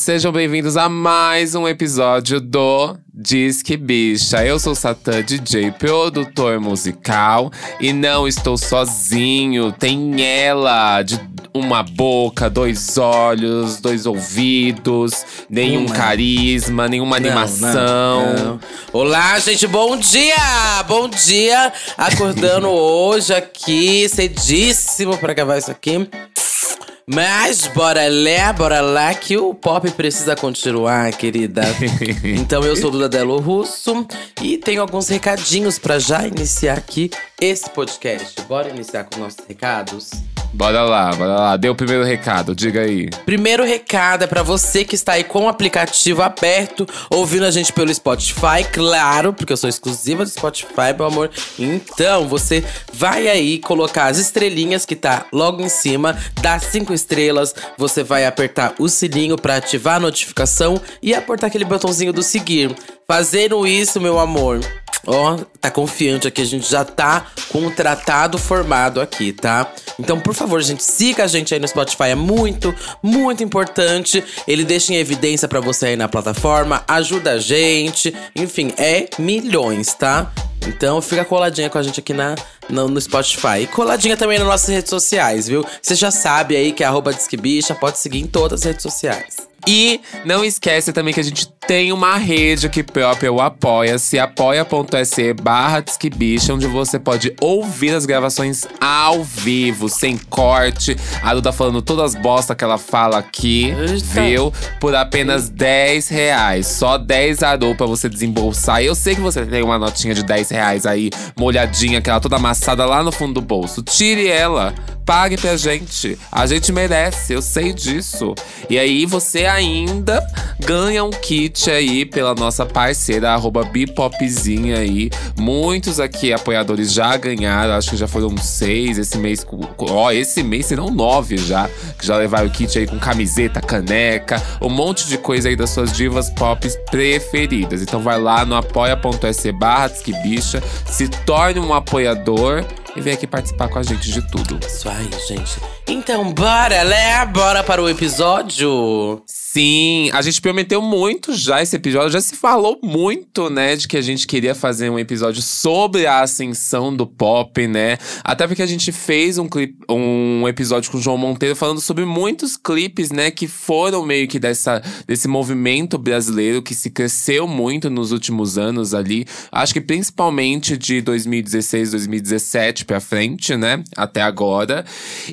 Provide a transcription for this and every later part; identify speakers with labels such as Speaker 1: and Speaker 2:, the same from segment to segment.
Speaker 1: Sejam bem-vindos a mais um episódio do Disque Bicha. Eu sou Satã DJ, produtor musical, e não estou sozinho. Tem ela de uma boca, dois olhos, dois ouvidos, nenhum
Speaker 2: Uma.
Speaker 1: carisma, nenhuma animação.
Speaker 2: Não, não. Olá, gente, bom dia! Bom dia! Acordando hoje aqui, cedíssimo pra gravar isso aqui. Mas bora lá, bora lá, que o pop precisa continuar, querida. então eu sou Duda Delo Russo e tenho alguns recadinhos pra já iniciar aqui esse podcast. Bora iniciar com os nossos recados?
Speaker 1: Bora lá, bora lá. Dê o primeiro recado, diga aí.
Speaker 2: Primeiro recado é pra você que está aí com o aplicativo aberto, ouvindo a gente pelo Spotify, claro, porque eu sou exclusiva do Spotify, meu amor. Então, você vai aí colocar as estrelinhas que tá logo em cima, dá cinco estrelas, você vai apertar o sininho pra ativar a notificação e apertar aquele botãozinho do seguir. Fazendo isso, meu amor, Ó, tá confiante aqui, a gente já tá com o tratado formado aqui, tá? Então, por favor, gente, siga a gente aí no Spotify, é muito, muito importante. Ele deixa em evidência pra você aí na plataforma, ajuda a gente, enfim, é milhões, tá? Então fica coladinha com a gente aqui na, no, no Spotify. E coladinha também nas nossas redes sociais, viu? Você já sabe aí que é arroba Disquebicha, pode seguir em todas as redes sociais.
Speaker 1: E não esquece também que a gente tem uma rede aqui própria, o Apoia-se, apoia.se barra Disquebicha, onde você pode ouvir as gravações ao vivo, sem corte. A Duda falando todas as bosta que ela fala aqui,
Speaker 2: Eita.
Speaker 1: viu? Por apenas 10 reais. Só 10 arou pra você desembolsar. Eu sei que você tem uma notinha de 10 reais aí, molhadinha, aquela toda amassada lá no fundo do bolso. Tire ela. Pague pra gente. A gente merece, eu sei disso. E aí você ainda ganha um kit aí pela nossa parceira, arroba Bipopzinha aí. Muitos aqui apoiadores já ganharam, acho que já foram seis esse mês. Ó, esse mês serão nove já. Que já levaram o kit aí com camiseta, caneca, um monte de coisa aí das suas divas pop preferidas. Então vai lá no apoia.se barra Disquebicha, se torne um apoiador e vem aqui participar com a gente de tudo.
Speaker 2: Isso aí, gente. Então, bora, né? Bora para o episódio.
Speaker 1: Sim, a gente prometeu muito já esse episódio. Já se falou muito, né, de que a gente queria fazer um episódio sobre a ascensão do pop, né? Até porque a gente fez um, clipe, um episódio com o João Monteiro falando sobre muitos clipes, né, que foram meio que dessa, desse movimento brasileiro que se cresceu muito nos últimos anos ali. Acho que principalmente de 2016, 2017 pra frente, né? Até agora.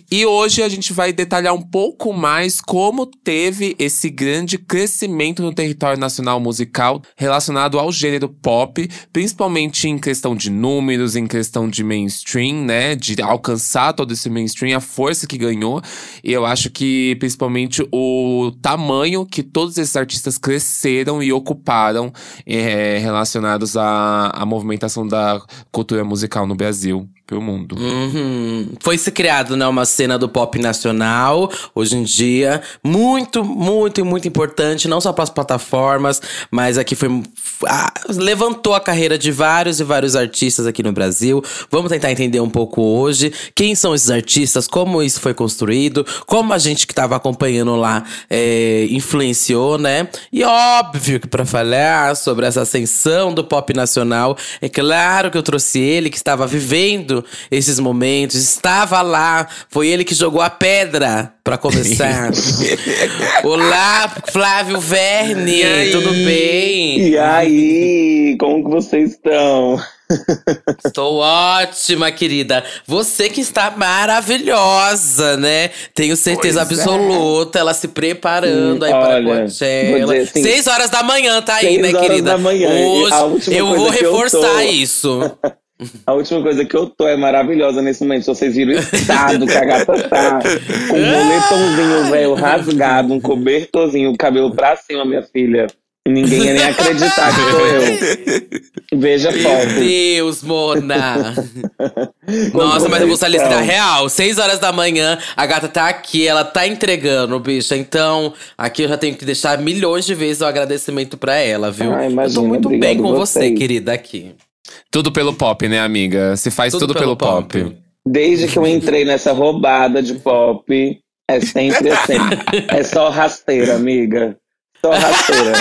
Speaker 1: E hoje a gente vai detalhar um pouco mais como teve esse grande crescimento no território nacional musical relacionado ao gênero pop, principalmente em questão de números, em questão de mainstream, né? De alcançar todo esse mainstream, a força que ganhou. E eu acho que principalmente o tamanho que todos esses artistas cresceram e ocuparam eh, relacionados à, à movimentação da cultura musical no Brasil. Pro mundo.
Speaker 2: Uhum. Foi se criado, né, uma cena do pop nacional, hoje em dia. Muito, muito muito importante, não só para as plataformas, mas aqui foi. ah, levantou a carreira de vários e vários artistas aqui no Brasil. Vamos tentar entender um pouco hoje quem são esses artistas, como isso foi construído, como a gente que estava acompanhando lá é, influenciou, né? E óbvio que para falar sobre essa ascensão do pop nacional, é claro que eu trouxe ele que estava vivendo esses momentos, estava lá, foi ele que jogou a pedra para começar. Olá, Flávio Verne, tudo bem?
Speaker 3: E aí, como que vocês estão?
Speaker 2: Estou ótima, querida. Você que está maravilhosa, né? Tenho certeza
Speaker 1: Pois é.
Speaker 2: absoluta. Ela se preparando aí para a
Speaker 3: olha, vou
Speaker 2: Coachella.
Speaker 3: assim,
Speaker 2: Seis horas da manhã tá aí, né,
Speaker 3: horas
Speaker 2: querida?
Speaker 3: da manhã.
Speaker 2: Hoje
Speaker 3: a
Speaker 2: eu vou
Speaker 3: eu
Speaker 2: reforçar
Speaker 3: tô-
Speaker 2: isso.
Speaker 3: A última coisa que eu tô é maravilhosa nesse momento. Se vocês viram o estado que a gata tá. Com um moletomzinho velho rasgado, um cobertorzinho, o cabelo pra cima, minha filha. E ninguém ia nem acreditar que sou eu. Veja a
Speaker 2: Meu
Speaker 3: foto.
Speaker 2: Deus, Mona. Nossa, mas eu vou solicitar
Speaker 3: estão?
Speaker 2: real. Seis horas da manhã, a gata tá aqui, ela tá entregando, bicha. Então, aqui eu já tenho que deixar milhões de vezes o agradecimento pra ela, viu?
Speaker 3: Ah,
Speaker 2: eu tô
Speaker 3: imagina,
Speaker 2: muito bem com você, querida, aqui.
Speaker 1: Tudo pelo pop, né, amiga? Se faz tudo, pelo, pop.
Speaker 3: Desde que eu entrei nessa roubada de pop, é sempre assim. é só rasteira, amiga. a rasteira.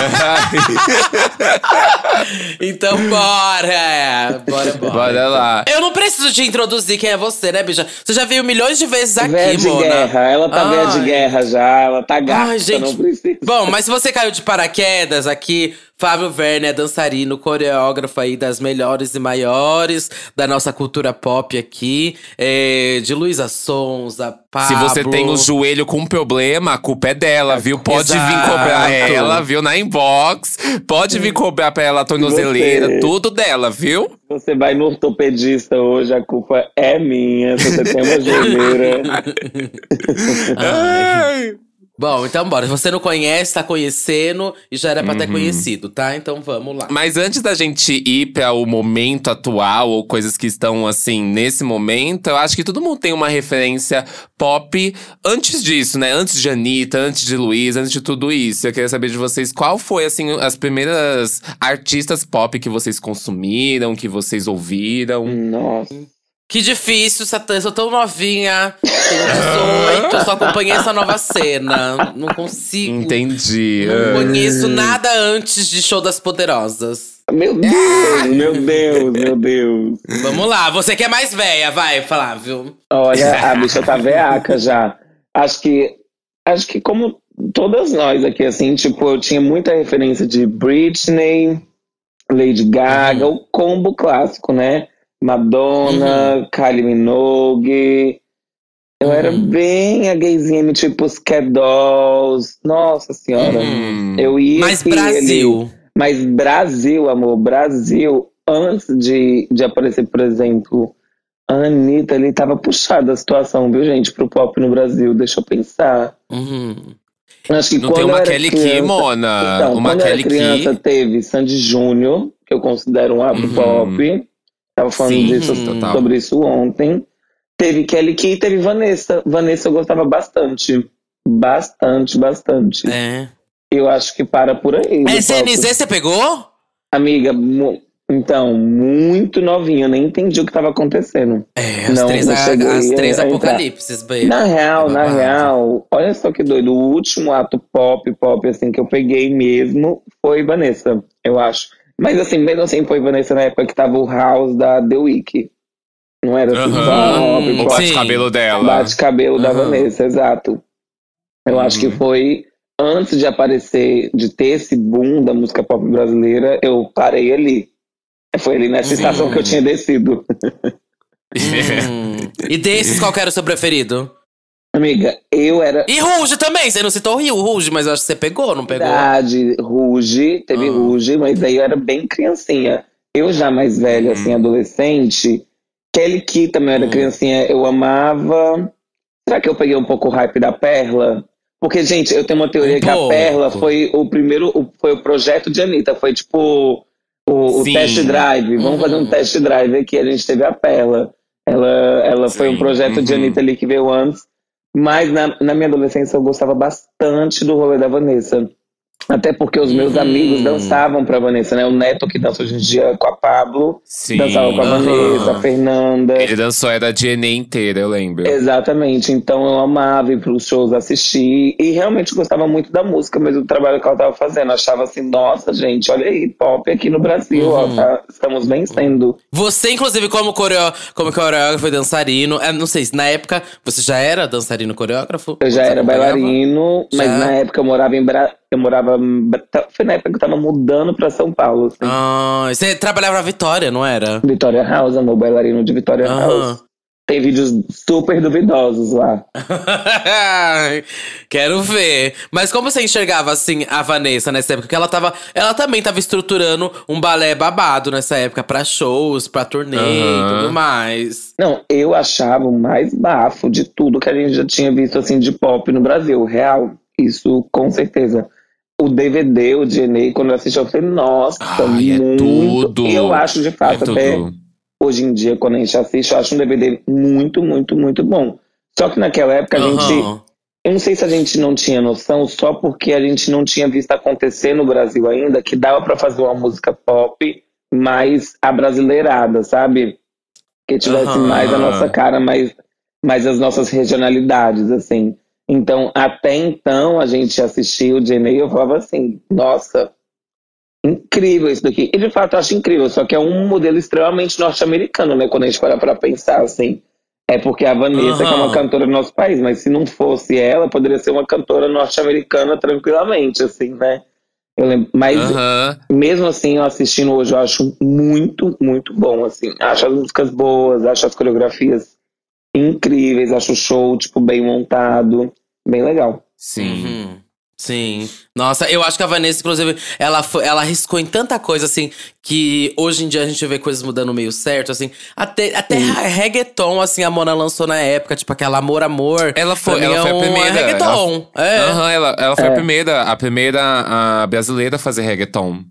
Speaker 2: Então bora! Bora, bora.
Speaker 1: Bora lá.
Speaker 2: Eu não preciso te introduzir quem é você, né, bicha? Você já veio milhões de vezes aqui,
Speaker 3: Véia de
Speaker 2: Mona.
Speaker 3: guerra, ela tá véia de guerra já, ela tá gata,
Speaker 2: Ai, gente.
Speaker 3: não precisa.
Speaker 2: Bom, mas se você caiu de paraquedas aqui, Fábio Verne é dançarino, coreógrafo aí das melhores e maiores da nossa cultura pop aqui. É, de Luísa Sonza, Pablo.
Speaker 1: Se você tem o joelho com problema, a culpa é dela, viu? Pode vir
Speaker 2: Exato.
Speaker 1: cobrar ela, viu? Na inbox. Pode vir cobrar pra ela a tornozeleira,
Speaker 3: Você-
Speaker 1: tudo dela, viu?
Speaker 3: Você vai no ortopedista hoje, a culpa é minha. Se você tem uma joelheira.
Speaker 1: Ai.
Speaker 2: Bom, então bora. Se você não conhece, tá conhecendo e já era pra
Speaker 1: Uhum.
Speaker 2: ter conhecido, tá? Então vamos lá.
Speaker 1: Mas antes da gente ir para o momento atual ou coisas que estão assim nesse momento, eu acho que todo mundo tem uma referência pop antes disso, né? Antes de Anitta, antes de Luiz, antes de tudo isso. Eu queria saber de vocês qual foi assim as primeiras artistas pop que vocês consumiram, que vocês ouviram.
Speaker 3: Nossa.
Speaker 2: Que difícil, Satã. Eu sou tão novinha. Tenho 18, só acompanhei essa nova cena. Não consigo.
Speaker 1: Entendi.
Speaker 2: Não conheço nada antes de Show das Poderosas.
Speaker 3: Meu Deus, meu Deus, meu Deus.
Speaker 2: Vamos lá, você que é mais velha, vai, Flávio.
Speaker 3: Olha, a bicha tá veaca já. Acho que. Acho que como todas nós aqui, assim, tipo, eu tinha muita referência de Britney, Lady Gaga, o combo clássico, né? Madonna, Kylie Minogue. Eu era
Speaker 2: Uhum.
Speaker 3: bem a gayzinha, tipo os Cat Dolls. Nossa senhora.
Speaker 1: Hum.
Speaker 3: Eu ia.
Speaker 2: Mais
Speaker 3: aqui,
Speaker 2: Brasil.
Speaker 3: ele- Mas Brasil, amor, Brasil, antes de, de aparecer, por exemplo, a Anitta, ele tava puxada a situação, viu, gente, pro pop no Brasil. Deixa eu pensar.
Speaker 2: Uhum.
Speaker 3: Acho que
Speaker 1: Não
Speaker 3: quando
Speaker 1: tem uma
Speaker 3: eu era
Speaker 1: Kelly Key, Mona.
Speaker 3: Então,
Speaker 1: uma
Speaker 3: quando eu
Speaker 1: Kelly
Speaker 3: era criança,
Speaker 1: Key.
Speaker 3: teve Sandy Júnior, que eu considero um
Speaker 1: Uhum.
Speaker 3: pop. Tava falando
Speaker 1: Sim,
Speaker 3: disso, sobre isso ontem. Teve Kelly Key e teve Vanessa. Vanessa eu gostava bastante. Bastante, bastante.
Speaker 2: É.
Speaker 3: Eu acho que para por aí.
Speaker 2: SNZ você pegou?
Speaker 3: Amiga, mu- então, muito novinha, eu nem entendi o que estava acontecendo.
Speaker 2: É, as
Speaker 3: Não,
Speaker 2: três,
Speaker 3: não
Speaker 2: a- as três apocalipses, baby.
Speaker 3: Na real,
Speaker 2: É
Speaker 3: na real, olha só que doido. O último ato pop, pop, assim, que eu peguei mesmo foi Vanessa, eu acho. Mas assim, mesmo assim, foi Vanessa na época que tava o House da The Week. Não era assim,
Speaker 2: Sim.
Speaker 1: O bate-cabelo dela.
Speaker 3: Bate-cabelo da
Speaker 2: Aham.
Speaker 3: Vanessa, exato. Eu acho que
Speaker 1: Uhum.
Speaker 3: foi antes de aparecer, de ter esse boom da música pop brasileira, eu parei ali. Foi ali nessa
Speaker 2: Sim.
Speaker 3: estação que eu tinha descido.
Speaker 2: Hum. E desses, qual que era o seu preferido?
Speaker 3: Amiga, eu era
Speaker 2: E Ruge também, você não citou o Rio, Ruge, mas eu acho que você pegou, não pegou?
Speaker 3: idade, Ruge, teve
Speaker 2: Ah.
Speaker 3: Ruge, mas aí eu era bem criancinha. Eu já mais velha, assim, adolescente, Kelly Key também era
Speaker 2: Hum.
Speaker 3: criancinha, eu amava. Será que eu peguei um pouco o hype da Perla? Porque, gente, eu tenho uma teoria
Speaker 2: Um
Speaker 3: que a. Perla foi o primeiro, o- foi o projeto de Anitta, foi tipo o, o test drive. Vamos
Speaker 2: Uhum.
Speaker 3: fazer um test drive aqui, a gente teve a Perla. Ela, ela foi um projeto de
Speaker 1: uhum.
Speaker 3: Anitta ali que veio antes. Mas na, na minha adolescência eu gostava bastante do rolê da Vanessa. Até porque os meus
Speaker 2: Uhum.
Speaker 3: amigos dançavam pra Vanessa, né? O Neto, que dança hoje em dia com a Pablo,
Speaker 1: Sim.
Speaker 3: dançava com a
Speaker 2: Aham.
Speaker 3: Vanessa, a Fernanda.
Speaker 1: Ele dançou era a DNA inteira, eu lembro.
Speaker 3: Exatamente, então eu amava ir pros shows assistir e realmente gostava muito da música, mas do trabalho que ela tava fazendo. Achava assim, nossa, gente, olha aí, pop aqui no Brasil, ó,
Speaker 2: Uhum.
Speaker 3: tá- estamos vencendo.
Speaker 2: Você, inclusive, como, coreo... como coreógrafo e dançarino, é, não sei, se na época você já era dançarino coreógrafo?
Speaker 3: Eu já era bailarino, mas
Speaker 2: Já?
Speaker 3: na época eu morava em Bra... eu morava foi na época que eu tava mudando pra São Paulo, assim.
Speaker 2: Ah, você trabalhava na Vitória, não era?
Speaker 3: Vitória House, amor, bailarino de Vitória
Speaker 2: Aham.
Speaker 3: House. Tem vídeos super duvidosos lá.
Speaker 2: Quero ver. Mas como você enxergava, assim, a Vanessa nessa época? Porque ela tava. Ela também tava estruturando um balé babado nessa época pra shows, pra turnê e tudo mais.
Speaker 3: Não, eu achava o mais bafo de tudo que a gente já tinha visto assim de pop no Brasil, real. Isso com certeza. O DVD, o DNA, quando eu assisti, eu falei, nossa,
Speaker 1: Ai, é
Speaker 3: muito.
Speaker 1: tudo.
Speaker 3: E eu acho de
Speaker 1: É
Speaker 3: fato até
Speaker 1: tudo.
Speaker 3: hoje em dia, quando a gente assiste, eu acho um DVD muito, muito, muito bom. Só que naquela época a gente. Eu não sei se a gente não tinha noção, só porque a gente não tinha visto acontecer no Brasil ainda, que dava pra fazer uma música pop mais abrasileirada, sabe? Que tivesse
Speaker 2: Aham.
Speaker 3: mais a nossa cara, mais, mais as nossas regionalidades, assim. Então, até então, a gente assistia o DNA e eu falava assim, nossa, incrível isso daqui. E de fato eu acho incrível, só que é um modelo extremamente norte-americano, né? Quando a gente para pra pensar assim. É porque a Vanessa, que é uma cantora do nosso país, mas se não fosse ela, poderia ser uma cantora norte-americana tranquilamente, assim, né? Eu lembro, mas
Speaker 1: Aham.
Speaker 3: mesmo assim, eu assistindo hoje, eu acho muito, muito bom, assim. Acho as músicas boas, acho as coreografias incríveis, acho o show, tipo, bem montado, bem legal.
Speaker 1: Sim.
Speaker 2: Uhum. Sim. Nossa, eu acho que a Vanessa, inclusive, ela, foi, ela arriscou em tanta coisa, assim, que hoje em dia a gente vê coisas mudando meio certo, assim. Até, até reggaeton, assim, a Mona lançou na época, tipo aquela Amor, Amor.
Speaker 1: Ela foi- ela
Speaker 2: é
Speaker 1: foi a primeira,
Speaker 2: reggaeton. É.
Speaker 1: Aham, ela, ela foi
Speaker 3: É.
Speaker 1: a primeira, a primeira a brasileira a fazer reggaeton.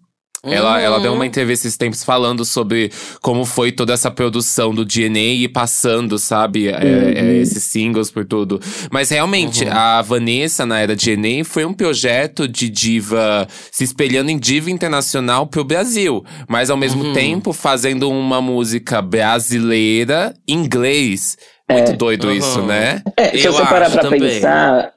Speaker 1: Ela, ela deu
Speaker 2: Uhum.
Speaker 1: uma entrevista esses tempos falando sobre como foi toda essa produção do DNA e passando, sabe, é, é, esses singles por tudo. Mas realmente, a Vanessa, na era DNA, foi um projeto de diva se espelhando em diva internacional pro Brasil. Mas ao mesmo tempo fazendo uma música brasileira em inglês. Muito doido isso,
Speaker 2: Uhum.
Speaker 1: né?
Speaker 3: É, se
Speaker 2: Eu
Speaker 3: você parar
Speaker 2: acho
Speaker 3: pra
Speaker 2: também.
Speaker 3: pensar,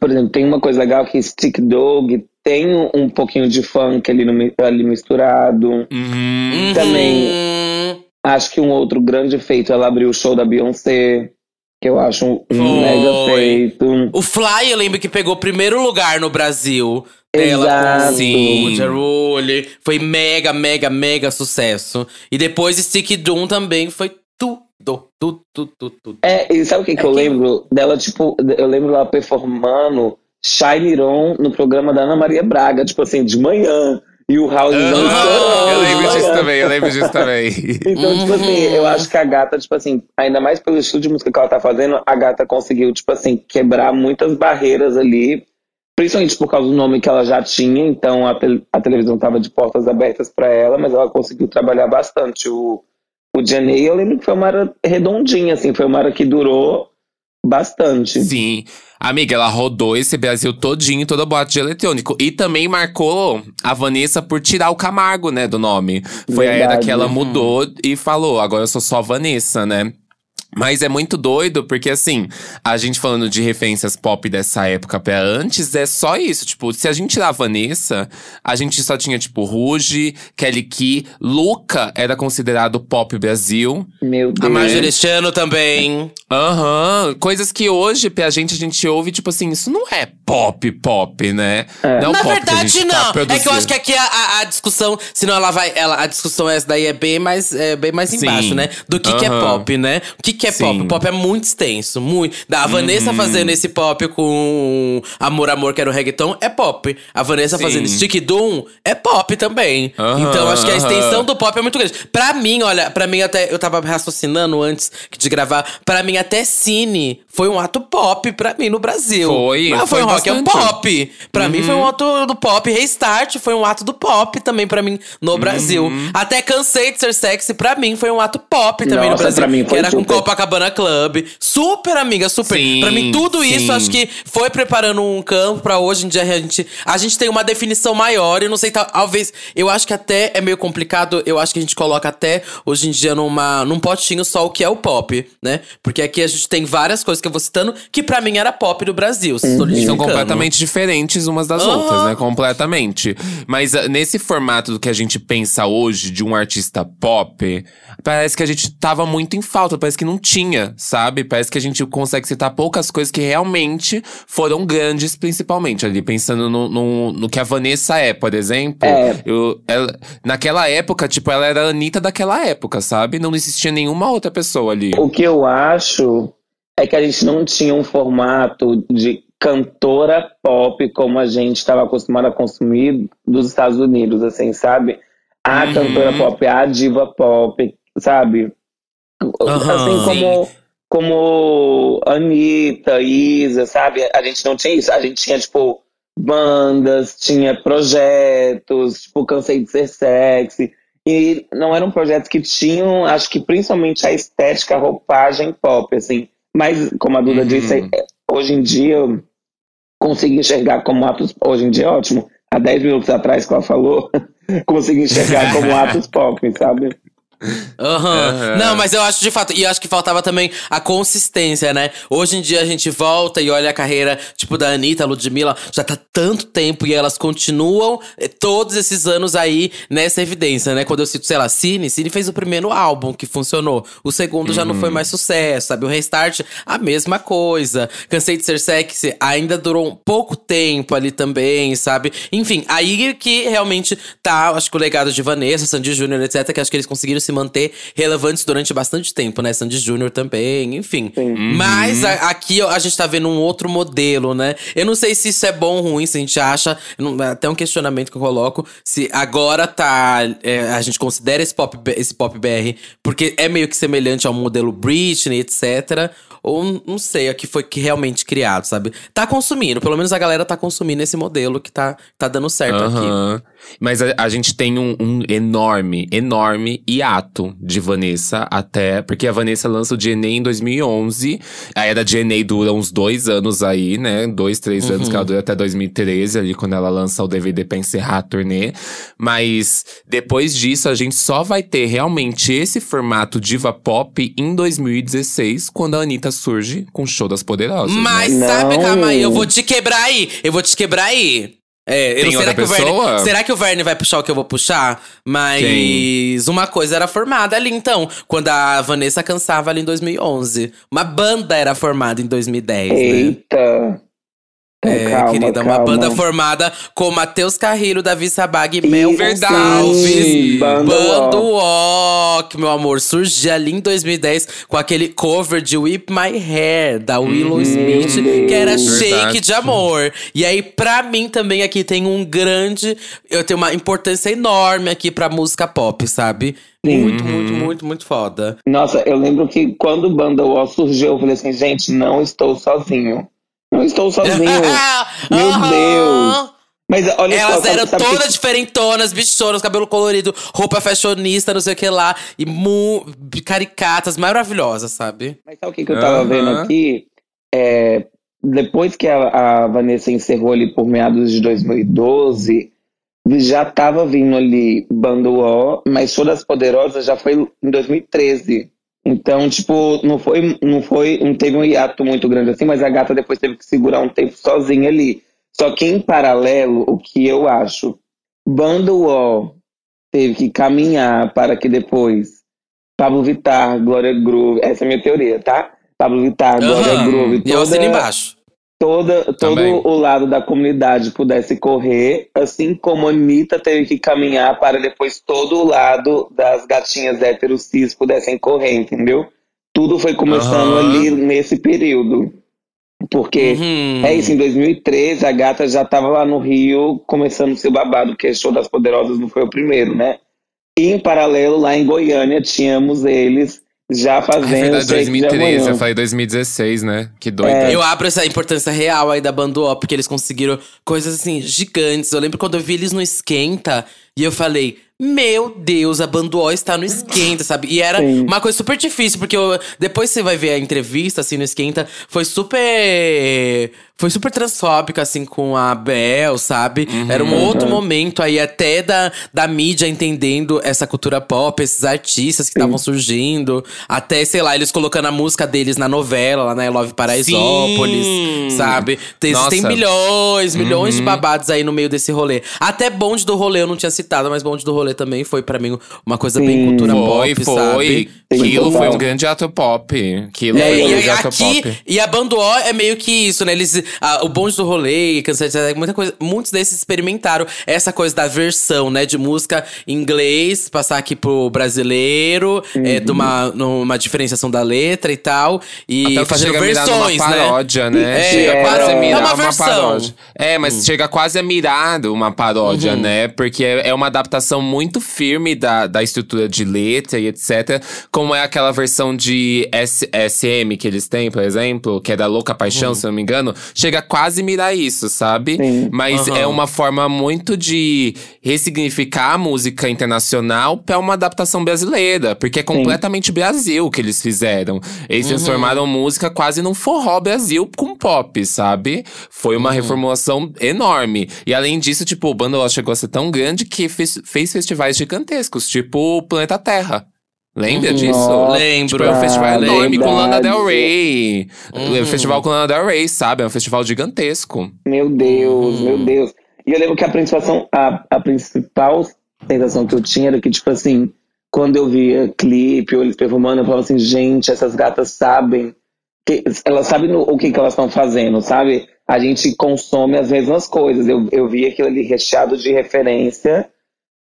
Speaker 3: por exemplo, tem uma coisa legal que Stick Dog tem um, pouquinho de funk ali, no, ali misturado.
Speaker 1: Uhum.
Speaker 2: Uhum.
Speaker 3: Também- Acho que um outro grande feito, ela abriu o show da Beyoncé, que eu acho um, um
Speaker 2: Foi.
Speaker 3: mega feito.
Speaker 2: O Fly, eu lembro que pegou primeiro lugar no Brasil. Dela
Speaker 3: Exato.
Speaker 2: com. Foi mega, mega, mega sucesso. E depois Stick Doom também foi tudo, tudo, tudo, tudo. tudo.
Speaker 3: É, e sabe o que, que
Speaker 2: É
Speaker 3: eu
Speaker 2: que-
Speaker 3: lembro dela, tipo, eu lembro ela performando Shine On no programa da Ana Maria Braga, tipo assim, de manhã. E o House
Speaker 2: Aham.
Speaker 1: Eu lembro disso
Speaker 3: manhã.
Speaker 1: também, eu lembro disso também.
Speaker 3: Então, tipo assim,
Speaker 2: Uhum.
Speaker 3: eu acho que a gata, tipo assim, ainda mais pelo estilo de música que ela tá fazendo, a gata conseguiu, tipo assim, quebrar muitas barreiras ali, principalmente por causa do nome que ela já tinha, então a, a televisão tava de portas abertas pra ela, mas ela conseguiu trabalhar bastante o, o Janey. Eu lembro que foi uma era redondinha, assim, foi uma era que durou bastante.
Speaker 1: Sim. Amiga, ela rodou esse Brasil todinho, toda boate de eletrônico. E também marcou a Vanessa por tirar o Camargo, né, do nome. Foi a era
Speaker 3: Verdade.
Speaker 1: que ela mudou e falou, agora eu sou só Vanessa, né? Mas é muito doido, porque assim, a gente falando de referências pop dessa época pra antes, é só isso. Tipo, se a gente tirar a Vanessa, a gente só tinha, tipo, Ruge, Kelly Key, Luca era considerado pop Brasil.
Speaker 3: Meu
Speaker 2: A
Speaker 3: Deus.
Speaker 2: Marjorie Chano também.
Speaker 1: Aham, coisas que hoje, pra gente, a gente ouve, tipo assim, isso não é pop, pop, né?
Speaker 3: É.
Speaker 1: Não é
Speaker 2: Na
Speaker 1: pop que a
Speaker 2: verdade,
Speaker 1: tá
Speaker 2: não. é que eu acho que aqui a, a- a discussão, senão ela vai. Ela, a discussão essa daí é bem mais, é, bem mais
Speaker 1: Sim.
Speaker 2: embaixo, né? Do que, que é pop, né? O que, que é
Speaker 1: Sim. Uhum.
Speaker 2: pop? Pop é muito extenso, muito. Da a Vanessa fazendo esse pop com Amor Amor, que era o reggaeton, é pop. A Vanessa
Speaker 1: Sim.
Speaker 2: fazendo Stick Doom é pop também. Então acho que a extensão do pop é muito grande. Pra mim, olha, pra mim até. Eu tava raciocinando antes de gravar. Pra mim, até Cine foi um ato pop pra mim no Brasil.
Speaker 1: Foi,
Speaker 2: Não, foi,
Speaker 1: foi
Speaker 2: um rock, é um
Speaker 1: bastante.
Speaker 2: pop. Pra mim foi um ato do pop. Restart foi um ato do pop também pra mim no Brasil. Até Cansei de Ser Sexy pra mim foi um ato pop também no
Speaker 3: Nossa,
Speaker 2: Brasil.
Speaker 3: pra mim
Speaker 2: que
Speaker 3: foi
Speaker 2: era com
Speaker 3: super.
Speaker 2: Copacabana Club. Super, amiga, super.
Speaker 1: Sim,
Speaker 2: pra mim tudo isso
Speaker 1: sim.
Speaker 2: acho que foi preparando um campo pra hoje em dia a gente, a gente tem uma definição maior. Eu não sei, tal- talvez. Eu acho que até é meio complicado. Eu acho que a gente coloca até hoje em dia numa, num potinho só o que é o pop, né? Porque aqui a gente tem várias coisas que eu vou citando que pra mim era pop do Brasil.
Speaker 3: Uhum.
Speaker 1: São completamente diferentes umas das
Speaker 2: Aham.
Speaker 1: outras, né? Completamente. Mas ah, nesse formato do que a gente pensa hoje de um artista pop, parece que a gente tava muito em falta, parece que não tinha, sabe? Parece que a gente consegue citar poucas coisas que realmente foram grandes, principalmente ali, pensando no, no, no que a Vanessa é, por exemplo.
Speaker 3: É.
Speaker 1: Eu, ela- naquela época, tipo, ela era a Anitta daquela época, sabe? Não existia nenhuma outra pessoa ali.
Speaker 3: O que eu acho é que a gente não tinha um formato de cantora pop como a gente estava acostumado a consumir dos Estados Unidos, assim, sabe? A
Speaker 1: Uhum.
Speaker 3: cantora pop, a diva pop, sabe?
Speaker 2: Aham.
Speaker 3: assim como, como Anitta, Isa, sabe? A gente não tinha isso. A gente tinha, tipo, bandas, tinha projetos, tipo, cansei de ser sexy. E não eram projetos que tinham, acho que principalmente a estética, a roupagem pop, assim. Mas, como a Duda
Speaker 1: Uhum.
Speaker 3: disse, hoje em dia eu consigo enxergar como atos. Hoje em dia é ótimo. Há 10 minutos atrás que ela falou, consigo enxergar como atos pop, sabe?
Speaker 2: Aham.
Speaker 1: Aham.
Speaker 2: Não, mas eu acho de fato. E eu acho que faltava também a consistência, né? Hoje em dia a gente volta e olha a carreira, tipo, da Anitta, Ludmilla, já tá tanto tempo e elas continuam eh, todos esses anos aí nessa evidência, né? Quando eu cito, sei lá, Cine, Cine fez o primeiro álbum que funcionou. O segundo já não foi mais sucesso, sabe? O Restart, a mesma coisa. Cansei de ser sexy, ainda durou um pouco tempo ali também, sabe? Enfim, aí que realmente tá, acho que o legado de Vanessa, Sandy Júnior, etc., que acho que eles conseguiram se manter relevantes durante bastante tempo, né? Sandy Júnior também, enfim. Mas a- aqui a gente tá vendo um outro modelo, né? Eu não sei se isso é bom ou ruim, se a gente acha. não- Até um questionamento que eu coloco. Se agora tá. é, a gente considera esse pop, esse pop BR porque é meio que semelhante ao modelo Britney, etc. Ou não sei, é que foi que realmente criado, sabe? Tá consumindo, pelo menos a galera tá consumindo esse modelo que tá, tá dando certo aqui.
Speaker 1: Aham. Mas a, a gente tem um, um enorme, enorme hiato de Vanessa até. Porque a Vanessa lança o DNA em 2011. A era DNA dura uns dois anos aí, né? Dois, três anos que ela dura até 2013, ali quando ela lança o DVD pra encerrar a turnê. Mas depois disso, a gente só vai ter realmente esse formato diva pop em 2016, quando a Anitta surge com o Show das Poderosas. né?
Speaker 2: Mas
Speaker 3: Não.
Speaker 2: sabe, calma aí, eu vou te quebrar aí. Eu vou te quebrar aí. É, eu
Speaker 1: Tem
Speaker 2: não- será,
Speaker 1: outra
Speaker 2: que o Verne, será que o Verne vai puxar o que eu vou puxar? Mas
Speaker 1: Quem?
Speaker 2: uma coisa era formada ali, então. Quando a Vanessa cansava ali em 2011. Uma banda era formada em 2010, né? É,
Speaker 3: calma,
Speaker 2: querida, uma
Speaker 3: calma.
Speaker 2: banda formada com Matheus Carrilho, Davi Sabag e Mel
Speaker 1: verdade.
Speaker 3: Banda
Speaker 2: Bando. Walk, meu amor, surgiu ali em 2010 com aquele cover de Whip My Hair, da Willow Smith, que era
Speaker 3: Deus.
Speaker 2: shake
Speaker 1: Verdade.
Speaker 2: de amor. E aí, pra mim também aqui tem um grande. Eu tenho uma importância enorme aqui pra música pop, sabe? Muito, muito, muito, muito foda.
Speaker 3: Nossa, eu lembro que quando o Banda Wall surgiu, eu falei assim, gente, não estou sozinho. Não estou sozinho. Meu
Speaker 2: Aham.
Speaker 3: Deus. Mas olha só,
Speaker 2: Elas
Speaker 3: sabe-
Speaker 2: eram
Speaker 3: sabe que-
Speaker 2: todas diferentonas, bichonas, cabelo colorido, roupa fashionista, não sei o que lá. E mu caricatas, maravilhosas, sabe?
Speaker 3: Mas sabe o que, que eu tava
Speaker 1: Aham.
Speaker 3: vendo aqui? É, depois que a, a Vanessa encerrou ali por meados de 2012, já tava vindo ali Bando O, mas Show das Poderosas já foi em 2013. Então, tipo, não foi, não foi, não teve um hiato muito grande assim, mas a gata depois teve que segurar um tempo sozinha ali. Só que em paralelo, o que eu acho, Bando O teve que caminhar para que depois Pablo Vittar, Glória Groove, essa é a minha teoria, tá? Pablo Vittar, Glória
Speaker 2: Aham.
Speaker 3: Groove,
Speaker 2: E eu assino
Speaker 3: toda,
Speaker 2: embaixo.
Speaker 3: Toda, todo
Speaker 1: Também.
Speaker 3: o lado da comunidade pudesse correr, assim como a Anitta teve que caminhar para depois todo o lado das gatinhas héteros cis pudessem correr, entendeu? Tudo foi começando
Speaker 1: Aham.
Speaker 3: ali nesse período. Porque
Speaker 2: Uhum.
Speaker 3: é isso, em 2013 a gata já estava lá no Rio começando seu babado, porque Show das Poderosas não foi o primeiro, né? E em paralelo, lá em Goiânia, tínhamos eles já
Speaker 1: Ah,
Speaker 3: fazendo
Speaker 1: é verdade,
Speaker 3: Shake de
Speaker 1: 2013.
Speaker 3: Amanhã.
Speaker 1: Eu falei 2016, né? Que doida.
Speaker 2: Eu abro essa importância real aí da Bando Ó, porque eles conseguiram coisas assim gigantes. Eu lembro quando eu vi eles no Esquenta e eu falei. Meu Deus, a Bando Ó está no Esquenta, sabe? E era
Speaker 3: Sim.
Speaker 2: uma coisa super difícil, porque eu- depois você vai ver a entrevista, assim, no Esquenta, foi super. Foi super transfóbica, assim, com a Bel, sabe? Era um outro momento aí, até da, da mídia entendendo essa cultura pop, esses artistas que estavam surgindo. Até, sei lá, eles colocando a música deles na novela, lá na I Love Paraisópolis,
Speaker 1: Sim.
Speaker 2: sabe? Tem, tem milhões, milhões de babados aí no meio desse rolê. Até Bonde do Rolê eu não tinha citado, mas Bonde do Rolê também foi pra mim uma coisa bem
Speaker 3: Sim.
Speaker 2: cultura
Speaker 1: Foi,
Speaker 2: pop,
Speaker 1: foi.
Speaker 2: sabe?
Speaker 1: Aquilo foi um grande ato pop. Aquilo
Speaker 2: É,
Speaker 1: foi um grande ato pop.
Speaker 2: e a Bando O é meio que isso, né? Eles, a- o bonde do rolê, Cansado de muita coisa, muitos desses experimentaram essa coisa da versão, né? De música em inglês, passar aqui pro brasileiro, é, de uma, numa diferenciação da letra e tal. E
Speaker 1: Até que
Speaker 2: fazendo versões,
Speaker 1: numa paródia, né?
Speaker 2: É,
Speaker 1: chega
Speaker 3: é,
Speaker 1: quase a
Speaker 3: é
Speaker 1: mirar
Speaker 2: uma
Speaker 1: uma,
Speaker 2: versão.
Speaker 1: paródia. É, mas chega quase a mirar uma paródia, né? Porque é é uma adaptação muito firme da, da estrutura de letra e etc. Como é aquela versão de S- SM que eles têm, por exemplo, que é da Louca Paixão, se eu não me engano. Chega quase a mirar isso, sabe?
Speaker 3: Sim.
Speaker 1: Mas
Speaker 2: Aham.
Speaker 1: é uma forma muito de ressignificar a música internacional pra uma adaptação brasileira. Porque é completamente Brasil que eles fizeram. Eles transformaram música quase num forró Brasil com pop, sabe? Foi uma reformulação enorme. E além disso, tipo, o Banda chegou a ser tão grande que fez, fez festivais gigantescos, tipo o Planeta Terra. Lembra
Speaker 2: Uhum.
Speaker 1: disso?
Speaker 2: Lembro.
Speaker 1: Tipo, é um festival
Speaker 3: Ah,
Speaker 1: enorme com Lana Del. Rey.
Speaker 2: Uhum.
Speaker 1: É um festival com Lana Del Rey, sabe? É um festival gigantesco.
Speaker 3: Meu Deus,
Speaker 2: Uhum.
Speaker 3: meu Deus. E eu lembro que a principal, a, a principal sensação que eu tinha era que, tipo assim, quando eu via clipe ou eles performando, eu falava assim, gente, essas gatas sabem. Que, elas sabem no- o que, que elas estão fazendo, sabe? A gente consome as mesmas coisas. Eu, eu vi aquilo ali recheado de referência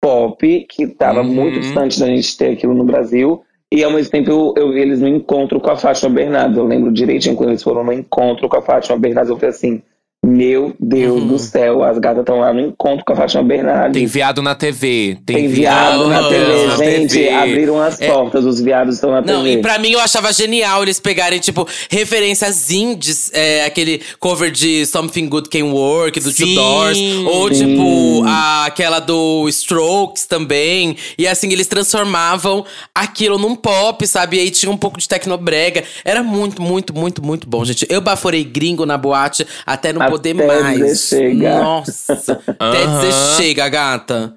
Speaker 3: pop, que estava
Speaker 1: Uhum.
Speaker 3: muito distante da gente ter aquilo no Brasil. E ao mesmo tempo eu, eu vi eles no encontro com a Fátima Bernardes. Eu lembro direitinho quando eles foram no encontro com a Fátima Bernardes. Eu falei assim: Meu Deus
Speaker 2: Uhum.
Speaker 3: do céu, as gatas estão lá no encontro com a Fátima Bernardes.
Speaker 1: Tem viado na TV. Tem,
Speaker 3: Tem viado na TV,
Speaker 2: na
Speaker 3: gente.
Speaker 1: TV.
Speaker 3: Abriram as
Speaker 2: É.
Speaker 3: portas, os viados estão na
Speaker 2: Não,
Speaker 3: TV.
Speaker 2: e pra mim eu achava genial eles pegarem, tipo, referências indies, é, aquele cover de Something Good Can Work, do Two
Speaker 1: Sim.
Speaker 2: Doors, ou
Speaker 3: Sim.
Speaker 2: tipo, a- aquela do Strokes também. E assim, eles transformavam aquilo num pop, sabe? E aí tinha um pouco de tecnobrega. Era muito, muito, muito, muito bom, gente. Eu baforei gringo na boate até não
Speaker 3: Até
Speaker 2: poder
Speaker 3: dizer
Speaker 2: mais.
Speaker 3: chega.
Speaker 2: Nossa, até dizer chega, gata.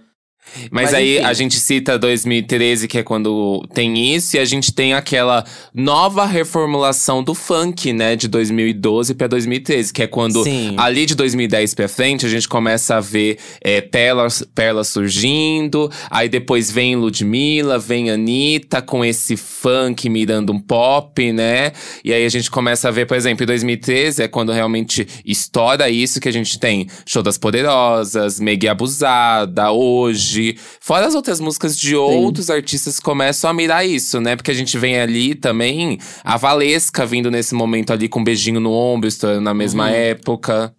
Speaker 1: Mas,
Speaker 2: Mas,
Speaker 1: aí
Speaker 2: enfim.
Speaker 1: a gente cita 2013, que é quando tem isso, e a gente tem aquela nova reformulação do funk, né, de 2012 pra 2013, que é quando
Speaker 2: Sim.
Speaker 1: ali de 2010 pra frente a gente começa a ver é, pérolas, pérolas surgindo, aí depois vem Ludmilla, vem Anitta com esse funk mirando um pop, né? E aí a gente começa a ver, por exemplo, em 2013 é quando realmente estoura isso que a gente tem Show das Poderosas, Meg Abusada, Hoje. Fora as outras músicas de outros artistas que começam a mirar isso, né? Porque a gente vem ali também a Valesca vindo nesse momento ali com um beijinho no ombro, estourando na mesma
Speaker 2: Uhum.
Speaker 1: época.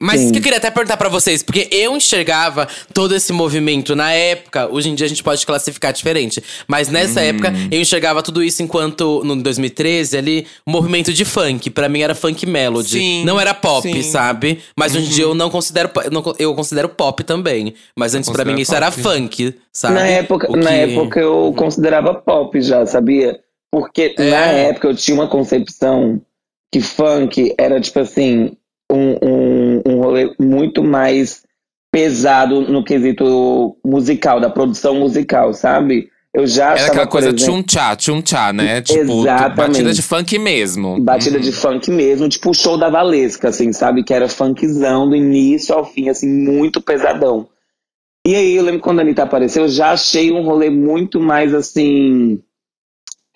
Speaker 2: Mas
Speaker 3: Sim.
Speaker 2: que eu queria até perguntar pra vocês, porque eu enxergava todo esse movimento na época, hoje em dia a gente pode classificar diferente, mas nessa
Speaker 1: Hum.
Speaker 2: época eu enxergava tudo isso enquanto, no 2013 ali, um movimento de funk. Pra mim era funk melody.
Speaker 1: Sim,
Speaker 2: não era pop,
Speaker 1: sim.
Speaker 2: sabe? Mas hoje em dia eu não considero, po- não co- eu considero pop também. Mas antes pra mim
Speaker 1: considero
Speaker 2: isso era
Speaker 1: pop.
Speaker 2: funk, sabe?
Speaker 3: Na época,
Speaker 2: O
Speaker 3: na
Speaker 2: que-
Speaker 3: época eu considerava pop já, sabia? Porque
Speaker 2: É.
Speaker 3: na época eu tinha uma concepção que funk era tipo assim, um, um, um rolê muito mais pesado no quesito musical, da produção musical, sabe? Eu já
Speaker 1: Era aquela coisa tchum-tchá, tchum-tchá, né? Tipo,
Speaker 3: Exatamente.
Speaker 1: batida de funk mesmo.
Speaker 3: batida de funk mesmo, tipo o show da Valesca, assim, sabe? Que era funkzão do início ao fim, assim, muito pesadão. E aí eu lembro quando a Anitta apareceu, eu já achei um rolê muito mais assim.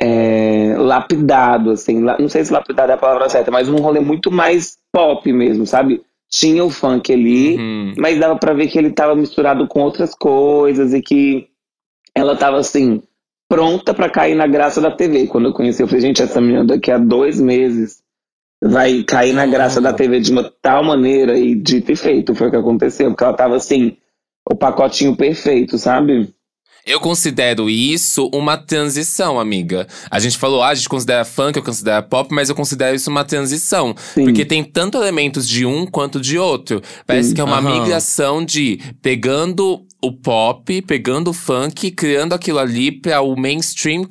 Speaker 3: É, lapidado, assim. Não sei se lapidado é a palavra certa, mas um rolê muito mais pop mesmo, sabe? Tinha o funk ali,
Speaker 1: Uhum.
Speaker 3: mas dava pra ver que ele tava misturado com outras coisas e que ela tava assim, pronta pra cair na graça da TV. Quando eu conheci, eu falei, gente, essa menina daqui a dois meses vai cair na graça da TV de uma tal maneira e dito e feito foi o que aconteceu, porque ela tava assim, o pacotinho perfeito, sabe?
Speaker 1: Eu considero isso uma transição, amiga. A gente falou, ah, a gente considera funk, eu considero pop, mas eu considero isso uma transição.
Speaker 3: Sim.
Speaker 1: Porque tem tanto elementos de um quanto de outro. Parece
Speaker 3: Sim.
Speaker 1: que é uma
Speaker 2: Aham.
Speaker 1: migração de pegando o pop, pegando o funk, criando aquilo ali para o mainstream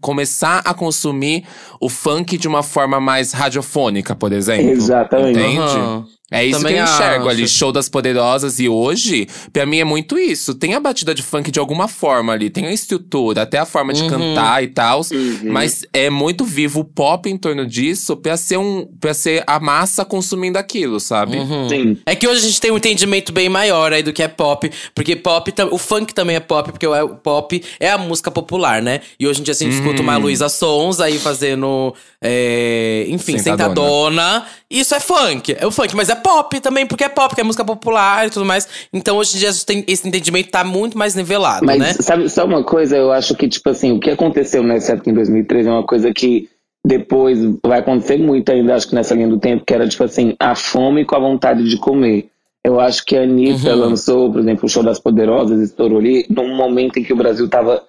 Speaker 1: começar a consumir o funk de uma forma mais radiofônica, por exemplo.
Speaker 3: Exatamente.
Speaker 1: Entende?
Speaker 2: Aham.
Speaker 1: É isso
Speaker 2: Também
Speaker 1: que eu enxergo ali,
Speaker 2: acho.
Speaker 1: show das poderosas. E hoje, pra mim é muito isso. Tem a batida de funk de alguma forma ali, tem a estrutura, até a forma de
Speaker 2: Uhum.
Speaker 1: cantar e tal.
Speaker 3: Uhum.
Speaker 1: Mas é muito vivo o pop em torno disso pra ser, um, pra ser a massa consumindo aquilo, sabe?
Speaker 2: Uhum.
Speaker 3: Sim.
Speaker 2: É que hoje a gente tem um entendimento bem maior aí do que é pop, porque pop, o funk também é pop, porque o o pop é a música popular, né? E hoje em dia assim, a gente escuta uma Luísa Sons aí fazendo, é, enfim,
Speaker 1: Sentadona.
Speaker 2: sentadona. Isso é funk, é o funk, mas é pop também, porque é pop, que é música popular e tudo mais. Então hoje em dia tem, esse entendimento tá muito mais nivelado,
Speaker 3: Mas
Speaker 2: né?
Speaker 3: sabe só uma coisa, eu acho que, tipo assim, o que aconteceu nessa época em 2013 é uma coisa que depois vai acontecer muito ainda, acho que nessa linha do tempo, que era, tipo assim, a fome com a vontade de comer. Eu acho que a Anitta
Speaker 2: Uhum.
Speaker 3: lançou, por exemplo, o Show das Poderosas, estourou ali, num momento em que o Brasil tava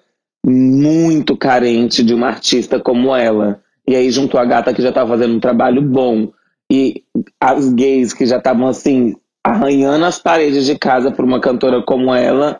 Speaker 3: muito carente de uma artista como ela. E aí juntou a gata que já tava fazendo um trabalho bom. E as gays que já estavam assim, arranhando as paredes de casa por uma cantora como ela,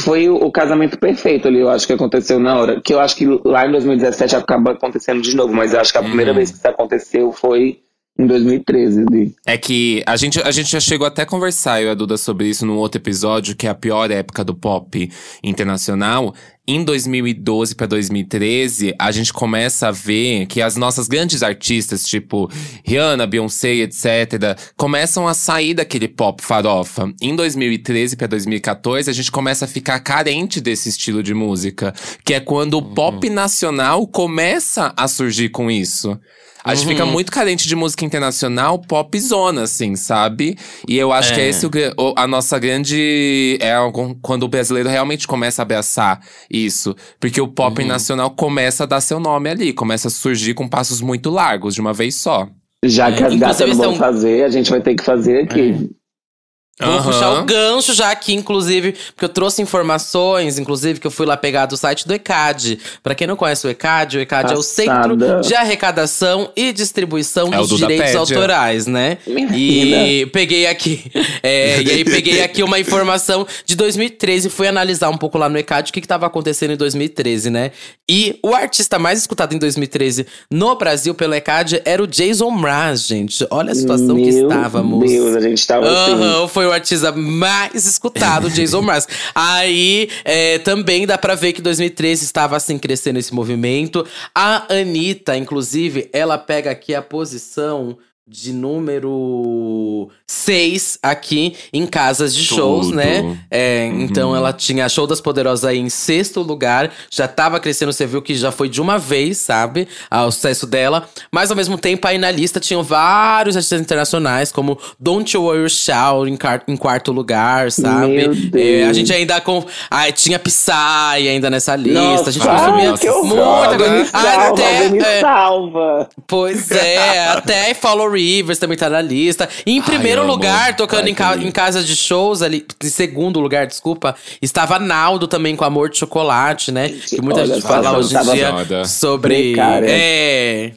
Speaker 3: foi o, o casamento perfeito ali, eu acho que aconteceu na hora. Que eu acho que lá em 2017 acaba acontecendo de novo, mas eu acho que a primeira
Speaker 1: Uhum.
Speaker 3: vez que isso aconteceu foi em 2013. ali.
Speaker 1: É que a gente, a gente já chegou até a conversar, eu e a Duda, sobre isso num outro episódio, que é a pior época do pop internacional. Em 2012 para 2013, a gente começa a ver que as nossas grandes artistas, tipo Rihanna, Beyoncé, etc., começam a sair daquele pop farofa. Em 2013 para 2014, a gente começa a ficar carente desse estilo de música, que é quando o pop nacional começa a surgir com isso. A gente fica muito carente de música internacional, pop zona, assim, sabe? E eu acho que é
Speaker 2: É.
Speaker 1: esse o gra- o- a nossa grande. É algum- quando o brasileiro realmente começa a abraçar isso. Porque o pop nacional começa a dar seu nome ali, começa a surgir com passos muito largos, de uma vez só.
Speaker 3: Já que
Speaker 2: É,
Speaker 3: as gatas não vão
Speaker 2: são-
Speaker 3: fazer, a gente vai ter que fazer aqui.
Speaker 2: Vou
Speaker 1: Aham.
Speaker 2: puxar o gancho já aqui, inclusive, porque eu trouxe informações, inclusive, que eu fui lá pegar do site do ECAD. Pra quem não conhece o ECAD, o ECAD é o Centro
Speaker 3: Passada.
Speaker 2: de Arrecadação e Distribuição
Speaker 1: É
Speaker 2: dos Direitos. Autorais, né? E peguei aqui. é, e aí peguei aqui uma informação de 2013, fui analisar um pouco lá no ECAD o que estava acontecendo em 2013, né? E o artista mais escutado em 2013 no Brasil pelo ECAD era o Jason Mraz, gente. Olha a situação que
Speaker 3: Meu
Speaker 2: estávamos.
Speaker 3: Deus, a gente tava assim.
Speaker 2: Aham, foi o artista mais escutado, Jason Mraz. Aí é, também dá pra ver que 2013 estava assim crescendo esse movimento. A Anitta, inclusive, ela pega aqui a posição de número 6 aqui em casas de shows,
Speaker 1: Tudo.
Speaker 2: né? É, Então ela tinha Show das Poderosas aí em sexto lugar. Já tava crescendo, você viu que já foi de uma vez, sabe? O sucesso dela. Mas ao mesmo tempo, aí na lista tinham vários artistas internacionais, como Don't You Worry Shout em, em quarto lugar, sabe?
Speaker 3: Meu
Speaker 2: É, a gente ainda com. Ah, tinha Psy ainda nessa lista.
Speaker 3: Nossa,
Speaker 2: a gente consumia
Speaker 1: que
Speaker 2: muita
Speaker 3: horror,
Speaker 2: coisa. Ah,
Speaker 3: salva,
Speaker 2: até,
Speaker 3: me
Speaker 2: é,
Speaker 3: salva.
Speaker 2: Pois é, até Follow Rivers também tá na lista. E em primeiro
Speaker 1: amo.
Speaker 2: lugar, tocando
Speaker 1: Ai,
Speaker 2: em, ca- em casas de shows ali, em segundo lugar, desculpa, estava Naldo também com Amor de Chocolate, né? Que muita
Speaker 3: olha
Speaker 2: gente fala hoje em dia
Speaker 1: foda.
Speaker 2: sobre.
Speaker 3: Precária.
Speaker 2: É.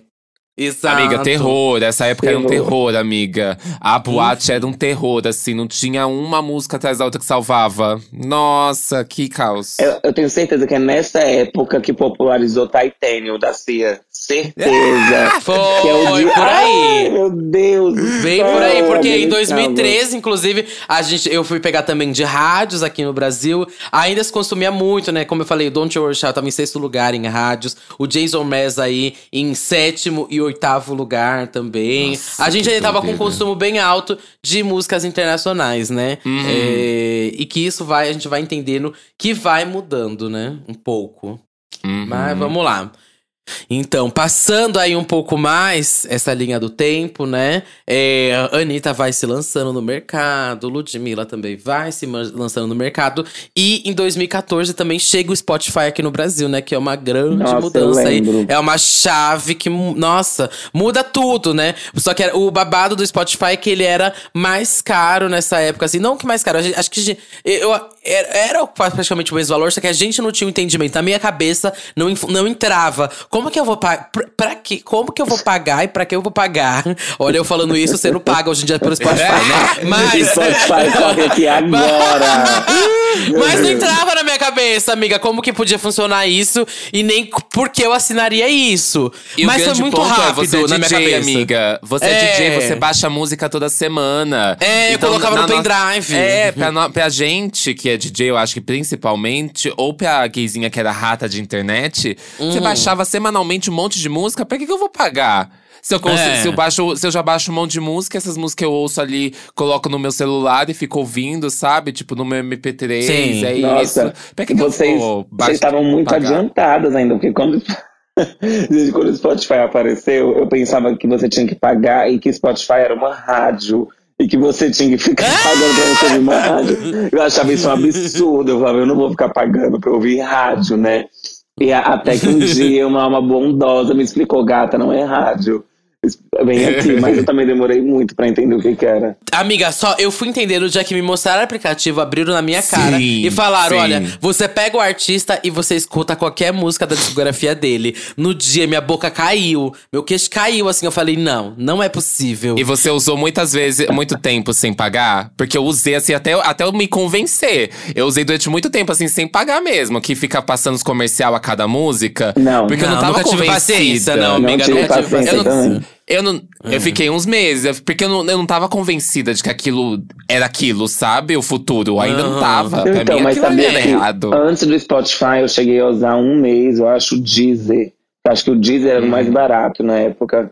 Speaker 2: Exato.
Speaker 1: Amiga, terror. Essa época era um
Speaker 3: Terror.
Speaker 1: terror, amiga. A boate era um terror, assim. Não tinha uma música atrás da outra que salvava. Nossa, que caos.
Speaker 3: Eu, eu tenho certeza que é nessa época que popularizou Titanium da Cia. Certeza.
Speaker 2: Foi,
Speaker 3: que é o dia-
Speaker 2: por aí.
Speaker 3: Ai, meu Deus.
Speaker 2: Bem
Speaker 3: céu,
Speaker 2: por aí, porque em
Speaker 3: salva.
Speaker 2: 2013, inclusive, a gente, eu fui pegar também de rádios aqui no Brasil. Ainda se consumia muito, né? Como eu falei, o Don't You Worry Shout tava em sexto lugar em rádios. O Jason Mraz aí em sétimo e oitavo lugar também.
Speaker 1: Nossa,
Speaker 2: a gente ainda tava com um consumo bem alto de músicas internacionais, né?
Speaker 1: Uhum.
Speaker 2: É, e que isso vai, a gente vai entendendo que vai mudando, né? Um pouco.
Speaker 1: Uhum.
Speaker 2: Mas vamos lá. Então, passando aí um pouco mais essa linha do tempo, né? É, a Anitta vai se lançando no mercado, Ludmilla também vai se lançando no mercado. E em 2014 também chega o Spotify aqui no Brasil, né? Que é uma grande
Speaker 3: Nossa,
Speaker 2: mudança aí. É uma chave que, nossa, muda tudo, né? Só que o babado do Spotify é que ele era mais caro nessa época, assim. Não que mais caro, gente- acho que gente- eu, era, praticamente o mesmo valor, só que a gente não tinha o entendimento. Na minha cabeça não, não entrava. Como que eu vou pagar? Pra, pra quê? Como que eu vou pagar e pra que eu vou pagar? Olha, eu falando isso, você não paga hoje em dia pelo Spotify, né? Mas.
Speaker 3: Spotify corre aqui agora.
Speaker 2: Mas não entrava na minha cabeça, amiga, como que podia funcionar isso e nem c- por que eu assinaria isso.
Speaker 1: E
Speaker 2: Mas foi muito rápido
Speaker 1: é, você é
Speaker 2: na minha
Speaker 1: DJ,
Speaker 2: cabeça.
Speaker 1: amiga. Você é.
Speaker 2: É.
Speaker 1: DJ, você baixa música toda semana.
Speaker 2: É, eu colocava
Speaker 1: na
Speaker 2: no pendrive.
Speaker 1: É, pra, no- pra gente que é DJ, eu acho que principalmente, ou pra gayzinha que era rata de internet,
Speaker 2: Hum.
Speaker 1: você baixava semanalmente um monte de música, pra que, que eu vou pagar? Se eu, cons-
Speaker 2: É.
Speaker 1: se, eu baixo, se eu já baixo um monte de música, essas músicas eu ouço ali, coloco no meu celular e fico ouvindo, sabe? Tipo, no meu MP3,
Speaker 2: Sim.
Speaker 1: é
Speaker 3: Nossa,
Speaker 1: isso. Pra que, que
Speaker 3: vocês,
Speaker 1: eu
Speaker 3: vocês estavam muito
Speaker 1: pagar?
Speaker 3: adiantadas ainda, porque quando, desde quando o Spotify apareceu, eu pensava que você tinha que pagar e que Spotify era uma rádio. E que você tinha que ficar pagando pra você ouvir uma rádio. Eu achava isso um absurdo. Eu falava, eu não vou ficar pagando pra ouvir rádio, né? E até que um dia uma alma bondosa me explicou, gata, não é rádio. Vem aqui, mas eu também demorei muito pra entender o que que era.
Speaker 2: Amiga, só eu fui entender no dia que me mostraram o aplicativo, abriram na minha cara
Speaker 1: Sim,
Speaker 2: e falaram:
Speaker 1: sim.
Speaker 2: olha, você pega o artista e você escuta qualquer música da discografia dele. No dia, minha boca caiu, meu queixo caiu, assim. Eu falei: não, não é possível.
Speaker 1: E você usou muitas vezes, muito tempo sem pagar? Porque eu usei assim até, até eu me convencer. Eu usei durante muito tempo assim, sem pagar mesmo. Que fica passando os comercial a cada música.
Speaker 3: Não.
Speaker 1: Porque eu não
Speaker 2: Não,
Speaker 1: tava
Speaker 2: nunca tive
Speaker 1: convencida.
Speaker 2: paciência, não,
Speaker 3: Não
Speaker 2: amiga.
Speaker 3: tive
Speaker 2: nunca tive
Speaker 3: paciência
Speaker 1: Eu não. Eu não, Eu fiquei uns meses, porque eu não, eu não tava convencida de que aquilo era aquilo, sabe? O futuro. Eu ainda não
Speaker 2: Aham.
Speaker 1: tava. Pra
Speaker 3: Então,
Speaker 1: mim
Speaker 3: mas sabia
Speaker 1: era
Speaker 3: que
Speaker 1: errado.
Speaker 3: antes do Spotify eu cheguei a usar um mês, eu acho, o Deezer. Eu acho que o Deezer era o
Speaker 1: Uhum.
Speaker 3: mais barato na época.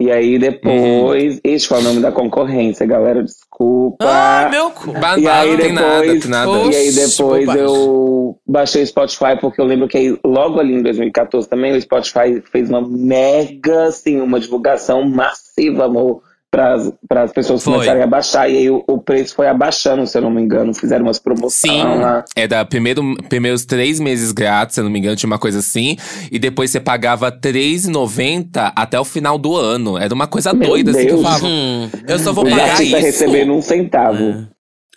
Speaker 3: E aí depois.
Speaker 1: Uhum.
Speaker 3: Esse foi o nome da concorrência, galera. Desculpa.
Speaker 2: Ah, meu cu.
Speaker 3: E aí
Speaker 1: nada,
Speaker 3: depois-
Speaker 1: tem nada.
Speaker 2: Oxe,
Speaker 3: E aí depois eu baixei o Spotify, porque eu lembro que aí, logo ali em 2014 também, o Spotify fez uma mega, assim, uma divulgação massiva, amor, para as pessoas
Speaker 2: Foi.
Speaker 3: começarem a baixar. E aí o, o preço foi abaixando, se eu não me engano. Fizeram umas promoções
Speaker 1: Sim,
Speaker 3: lá.
Speaker 1: é da primeiro, primeiros três meses grátis, se eu não me engano, tinha uma coisa assim. E depois você pagava R$3,90 até o final do ano. Era uma coisa
Speaker 3: Meu
Speaker 1: doida, assim, que eu
Speaker 3: Deus.
Speaker 1: falava.
Speaker 2: Hum, eu só vou pagar
Speaker 3: artistas
Speaker 2: isso.
Speaker 3: recebendo um centavo.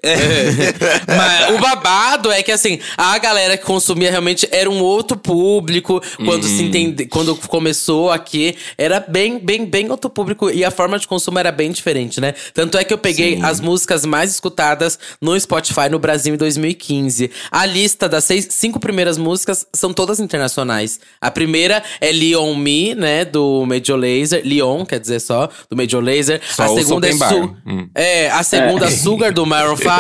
Speaker 2: Mas o babado é que assim, a galera que consumia realmente era um outro público. Quando se entende, quando começou aqui, era bem, bem, bem outro público. E a forma de consumo era bem diferente, né? Tanto é que eu peguei as músicas mais escutadas no Spotify no Brasil em 2015. A lista das seis, cinco primeiras músicas são todas internacionais. A primeira é Leon Me, né? Do Major Lazer. Leon, quer dizer só, do Major Lazer.
Speaker 1: Só
Speaker 2: a segunda é. Su
Speaker 1: Hum.
Speaker 2: é, a segunda, Sugar, do Maroon 5.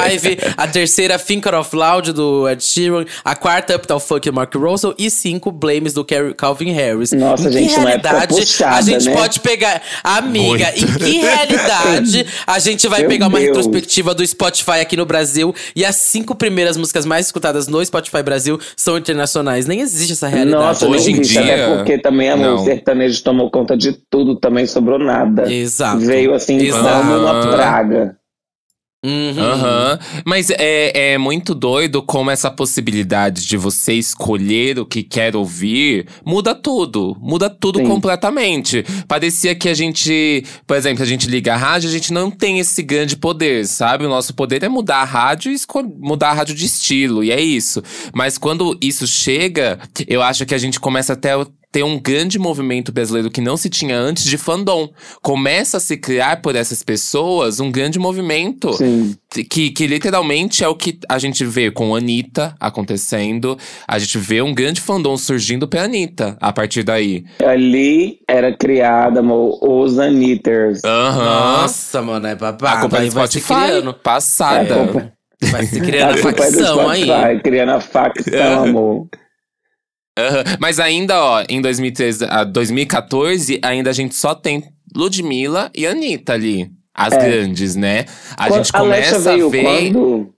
Speaker 2: A terceira, Thinker of Loud, do Ed Sheeran. A quarta, Uptown Funk, do Mark Russell. E cinco, Blames, do Calvin Harris.
Speaker 3: Nossa,
Speaker 2: em que
Speaker 3: gente, uma época
Speaker 2: realidade
Speaker 3: puxada,
Speaker 2: a gente
Speaker 3: né?
Speaker 2: pode pegar… Amiga,
Speaker 1: Muito.
Speaker 2: em que realidade a gente vai
Speaker 3: Meu
Speaker 2: pegar uma
Speaker 3: Deus.
Speaker 2: retrospectiva do Spotify aqui no Brasil e as cinco primeiras músicas mais escutadas no Spotify Brasil são internacionais? Nem existe essa realidade.
Speaker 3: Nossa,
Speaker 1: Hoje em
Speaker 3: existe,
Speaker 1: dia,
Speaker 3: até porque também a
Speaker 1: não.
Speaker 3: o sertanejo tomou conta de tudo, também sobrou nada.
Speaker 2: Exato.
Speaker 3: Veio assim
Speaker 2: Exato.
Speaker 3: como uma praga.
Speaker 2: Uhum.
Speaker 1: Aham. Mas é, é muito doido como essa possibilidade de você escolher o que quer ouvir muda tudo. Muda tudo
Speaker 3: Sim.
Speaker 1: completamente. Parecia que a gente, por exemplo, a gente liga a rádio, a gente não tem esse grande poder, sabe? O nosso poder é mudar a rádio e mudar a rádio de estilo, e é isso. Mas quando isso chega, eu acho que a gente começa até ter um grande movimento brasileiro que não se tinha antes de fandom. Começa a se criar por essas pessoas um grande movimento
Speaker 3: Sim.
Speaker 1: que, que literalmente é o que a gente vê com a Anitta acontecendo. A gente vê um grande fandom surgindo pra Anitta a partir daí.
Speaker 3: Ali era criada amor, os Anitters.
Speaker 1: Aham.
Speaker 2: Nossa, mano, é babado.
Speaker 1: A culpa é
Speaker 2: vai
Speaker 1: Spotify.
Speaker 2: criando.
Speaker 1: Passada.
Speaker 3: É, culpa-
Speaker 2: Vai se criando a
Speaker 3: é
Speaker 2: facção aí.
Speaker 3: Spotify, criando a facção, amor.
Speaker 1: Aham. Mas ainda, ó, em 2013, a 2014, ainda a gente só tem Ludmilla e Anitta ali. As
Speaker 3: É.
Speaker 1: grandes, né? A
Speaker 3: Quando-
Speaker 1: gente começa a
Speaker 3: veio
Speaker 1: ver.
Speaker 3: quando?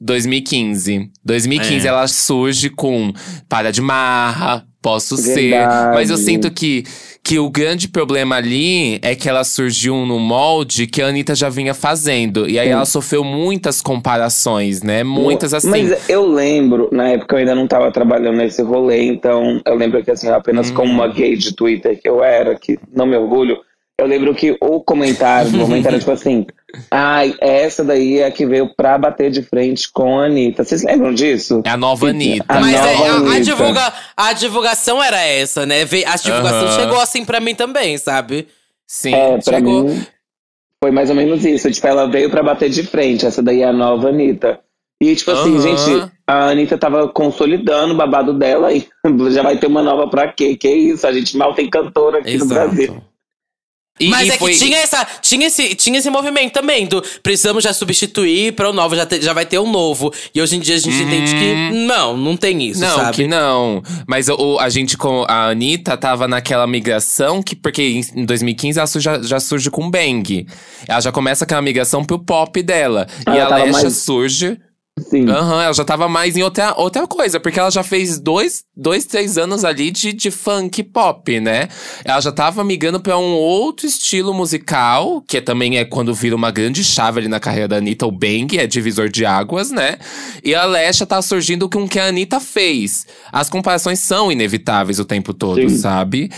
Speaker 1: 2015. 2015
Speaker 2: É.
Speaker 1: ela surge com Para de Marra, Posso Ser.
Speaker 3: Verdade.
Speaker 1: Mas eu sinto que, que o grande problema ali é que ela surgiu no molde que a Anitta já vinha fazendo. E aí
Speaker 3: Sim.
Speaker 1: ela sofreu muitas comparações, né? Muitas assim.
Speaker 3: Mas eu lembro, na época eu ainda não tava trabalhando nesse rolê, então eu lembro que assim, apenas
Speaker 1: Hum.
Speaker 3: como uma gay de Twitter que eu era, que não me orgulho, eu lembro que o comentário do momento era tipo assim, ai, essa daí é a que veio pra bater de frente com a Anitta. Vocês lembram disso?
Speaker 1: É a nova Anitta.
Speaker 3: A
Speaker 2: Mas é,
Speaker 3: nova
Speaker 2: a, a
Speaker 3: Anitta.
Speaker 2: divulga, a divulgação era essa, né? A divulgação
Speaker 1: Aham.
Speaker 2: chegou assim pra mim também, sabe?
Speaker 1: Sim,
Speaker 3: É, pra
Speaker 1: chegou.
Speaker 3: mim foi mais ou menos isso. Tipo, ela veio pra bater de frente. Essa daí é a nova Anitta. E, tipo assim,
Speaker 1: Aham.
Speaker 3: gente, a Anitta tava consolidando o babado dela e já vai ter uma nova pra quê? Que isso? A gente mal tem cantora aqui no Brasil.
Speaker 1: E,
Speaker 2: Mas
Speaker 1: e
Speaker 2: é
Speaker 1: foi-
Speaker 2: que tinha, essa, tinha, esse, tinha esse movimento também do precisamos já substituir para o novo, já, te- já vai ter um novo. E hoje em dia a gente entende que não, não tem isso,
Speaker 1: Não,
Speaker 2: sabe?
Speaker 1: que não. Mas o, a gente com a Anitta tava naquela migração que, porque em em 2015 ela já, já surge com Bang. Ela já começa aquela migração pro pop dela.
Speaker 3: Ah,
Speaker 1: e
Speaker 3: ela
Speaker 1: a Lesha
Speaker 3: mais-
Speaker 1: surge.
Speaker 3: Sim.
Speaker 1: Aham, ela já tava mais em outra, outra coisa, porque ela já fez dois, dois três anos ali de, de funk pop, né? Ela já tava migrando pra um outro estilo musical, que também é quando vira uma grande chave ali na carreira da Anitta, o Bang, é divisor de águas, né? E a Lesha tá surgindo com o que a Anitta fez. As comparações são inevitáveis o tempo todo,
Speaker 3: Sim.
Speaker 1: sabe?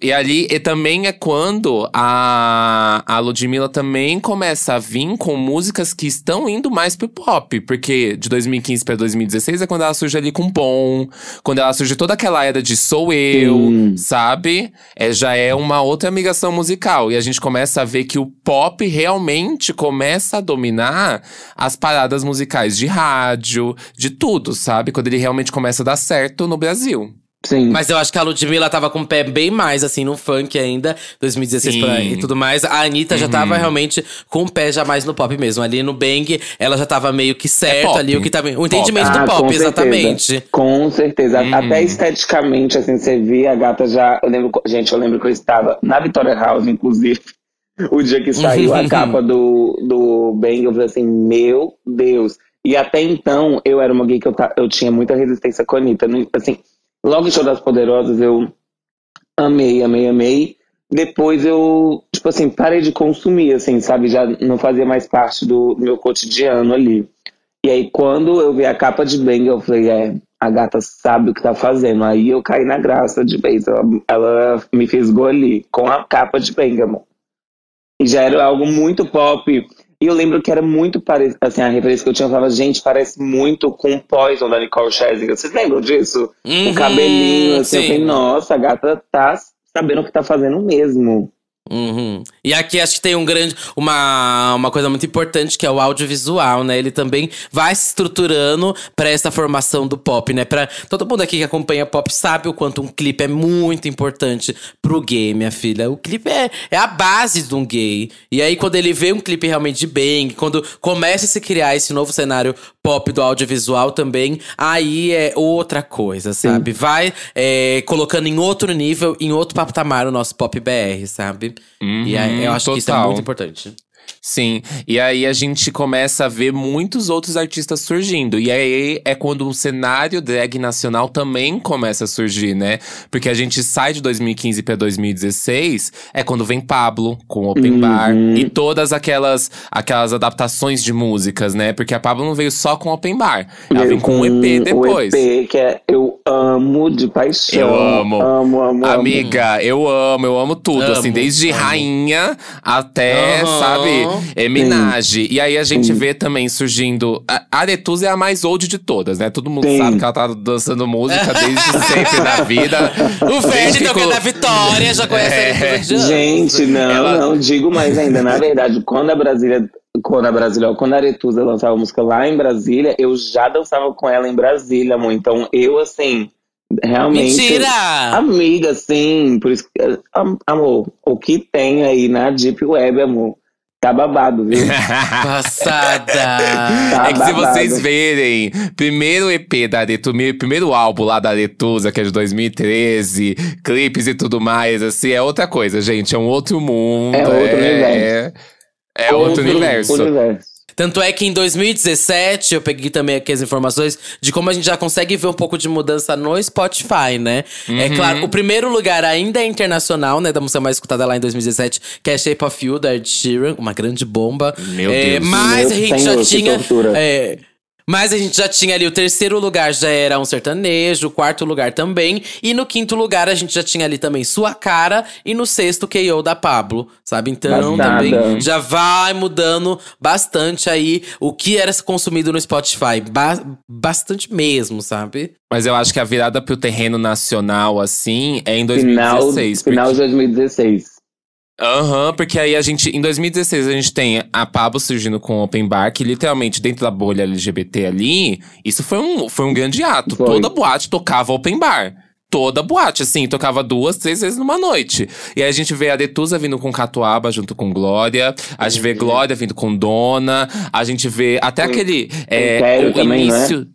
Speaker 1: E ali e também é quando a, a Ludmilla também começa a vir com músicas que estão indo mais pro pop. Porque de 2015 pra 2016 é quando ela surge ali com Bom. Quando ela surge toda aquela era de Sou Eu,
Speaker 3: Sim.
Speaker 1: sabe? É, já é uma outra migração musical. E a gente começa a ver que o pop realmente começa a dominar as paradas musicais de rádio, de tudo, sabe? Quando ele realmente começa a dar certo no Brasil.
Speaker 3: Sim.
Speaker 2: Mas eu acho que a Ludmilla tava com o pé bem mais, assim, no funk ainda, 2016 pra, e tudo mais. A Anitta já tava realmente com o pé já mais no pop mesmo. Ali no Bang, ela já tava meio que certo
Speaker 1: pop.
Speaker 2: ali, o que tava. O entendimento
Speaker 3: Ah,
Speaker 2: do
Speaker 3: com
Speaker 2: pop,
Speaker 3: certeza.
Speaker 2: exatamente.
Speaker 3: Com certeza.
Speaker 1: Uhum.
Speaker 3: Até esteticamente, assim, você via a gata já. Eu lembro, gente, eu lembro que eu estava na Victoria House, inclusive, o dia que saiu a capa do, do Bang, eu falei assim, meu Deus. E até então, eu era uma gay que eu, eu tinha muita resistência com a Anitta. Assim, logo em Show das Poderosas, eu amei, amei, amei. Depois eu, tipo assim, parei de consumir, assim, sabe? Já não fazia mais parte do meu cotidiano ali. E aí, quando eu vi a capa de Bang, eu falei, é, a gata sabe o que tá fazendo. Aí eu caí na graça de vez. Ela, ela me fisgou ali, com a capa de Bang, amor. E já era algo muito pop. E eu lembro que era muito parecido, assim, a referência que eu tinha, eu falava, gente, parece muito com Poison da Nicole Scherzinger. Vocês lembram disso?
Speaker 2: Uhum,
Speaker 3: o cabelinho, assim, eu
Speaker 2: sim.
Speaker 3: falei, nossa, a gata tá sabendo o que tá fazendo mesmo.
Speaker 2: Uhum. E aqui acho que tem um grande, uma, uma coisa muito importante que é o audiovisual, né? Ele também vai se estruturando para essa formação do pop, né? Para todo mundo aqui que acompanha pop sabe o quanto um clipe é muito importante pro gay, minha filha. O clipe é, é a base de um gay. E aí quando ele vê um clipe realmente de bang, quando começa a se criar esse novo cenário pop do audiovisual também, aí é outra coisa, sabe? Vai é, colocando em outro nível, em outro patamar o nosso pop BR, sabe? e aí, eu acho que isso é
Speaker 1: total.
Speaker 2: muito importante.
Speaker 1: Sim, e aí a gente começa a ver muitos outros artistas surgindo. E aí é quando o cenário drag nacional também começa a surgir, né? Porque a gente sai de 2015 pra 2016, é quando vem Pablo com Open Bar e todas aquelas aquelas adaptações de músicas, né? Porque a Pablo não veio só com Open Bar, ela vem com um EP depois.
Speaker 3: O EP, que é Eu Amo de Paixão.
Speaker 1: Eu amo.
Speaker 3: Amo, amo, amo.
Speaker 1: Amiga, eu amo, eu amo tudo,
Speaker 2: Amo,
Speaker 1: assim, desde
Speaker 2: amo.
Speaker 1: rainha até,
Speaker 2: Aham.
Speaker 1: sabe, é, Minaj. E aí a gente
Speaker 3: Sim.
Speaker 1: vê também surgindo. A a Aretusa é a mais old de todas, né? Todo mundo
Speaker 3: Sim.
Speaker 1: sabe que ela tá dançando música desde sempre na vida.
Speaker 2: O Fred,
Speaker 1: colo-
Speaker 2: da Vitória, já conhece
Speaker 1: É.
Speaker 2: dias.
Speaker 3: Gente, não,
Speaker 1: Ela-
Speaker 3: não, digo mais ainda. Na verdade, quando a Brasília, quando a Brasília, quando a Aretusa lançava música lá em Brasília, eu já dançava com ela em Brasília, amor. Então eu, assim, realmente.
Speaker 2: Mentira!
Speaker 3: Amiga, sim. Por isso que, am- amor, o que tem aí na Deep Web, amor, tá babado, viu?
Speaker 2: Passada!
Speaker 3: Tá
Speaker 1: É que se
Speaker 3: babado.
Speaker 1: vocês verem, primeiro EP da Aretusa, primeiro álbum lá da Aretusa, que é de 2013, clipes e tudo mais, assim, é outra coisa, gente. É um outro mundo.
Speaker 3: É outro
Speaker 1: é,
Speaker 3: universo.
Speaker 1: É outro universo.
Speaker 3: universo.
Speaker 2: Tanto é que em 2017, eu peguei também aqui as informações de como a gente já consegue ver um pouco de mudança no Spotify, né? É
Speaker 1: Uhum.
Speaker 2: claro, o primeiro lugar ainda é internacional, né? Da música mais escutada lá em 2017, que é Shape of You, da Ed Sheeran, uma grande bomba.
Speaker 1: Meu
Speaker 2: É,
Speaker 1: Deus.
Speaker 2: Mas
Speaker 3: Meu
Speaker 2: a gente
Speaker 3: senhor,
Speaker 2: já
Speaker 3: que
Speaker 2: tinha. é, mas a gente já tinha ali o terceiro lugar já era um sertanejo, o quarto lugar também. E no quinto lugar a gente já tinha ali também Sua Cara. E no sexto, KO da Pablo, sabe? Então também já vai mudando bastante aí o que era consumido no Spotify. Ba- bastante mesmo, sabe?
Speaker 1: Mas eu acho que a virada pro terreno nacional, assim, é em
Speaker 3: Final,
Speaker 1: 2016.
Speaker 3: final de
Speaker 1: porque-
Speaker 3: 2016.
Speaker 1: Aham, porque aí a gente, em 2016, a gente tem a Pablo surgindo com o Open Bar, que literalmente dentro da bolha LGBT ali, isso foi um, foi um grande ato.
Speaker 3: Foi.
Speaker 1: Toda boate tocava Open Bar. Toda boate, assim, tocava duas, três vezes numa noite. E aí a gente vê a Detusa vindo com Catuaba junto com Glória. A gente vê Glória vindo com Dona. A gente vê até aquele. É, o
Speaker 3: também, é?
Speaker 1: início.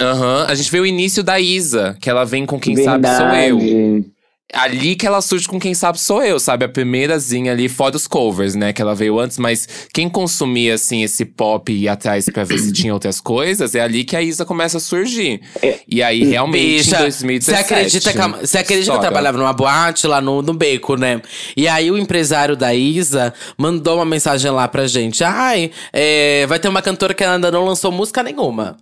Speaker 1: Aham, a gente vê o início da Isa, que ela vem com Quem Sabe Sou Eu. Ali que ela surge com Quem Sabe Sou Eu, sabe? A primeirazinha ali, fora os covers, né? Que ela veio antes, mas quem consumia, assim, esse pop e atrás pra ver se tinha outras coisas, é ali que a Isa começa a surgir.
Speaker 3: É.
Speaker 1: E aí, realmente,
Speaker 2: Bicha,
Speaker 1: em 2017…
Speaker 2: Você acredita que, a- você acredita que eu trabalhava numa boate lá no, no Beco, né? E aí o empresário da Isa mandou uma mensagem lá pra gente. Ai, é, vai ter uma cantora que ainda não lançou música nenhuma.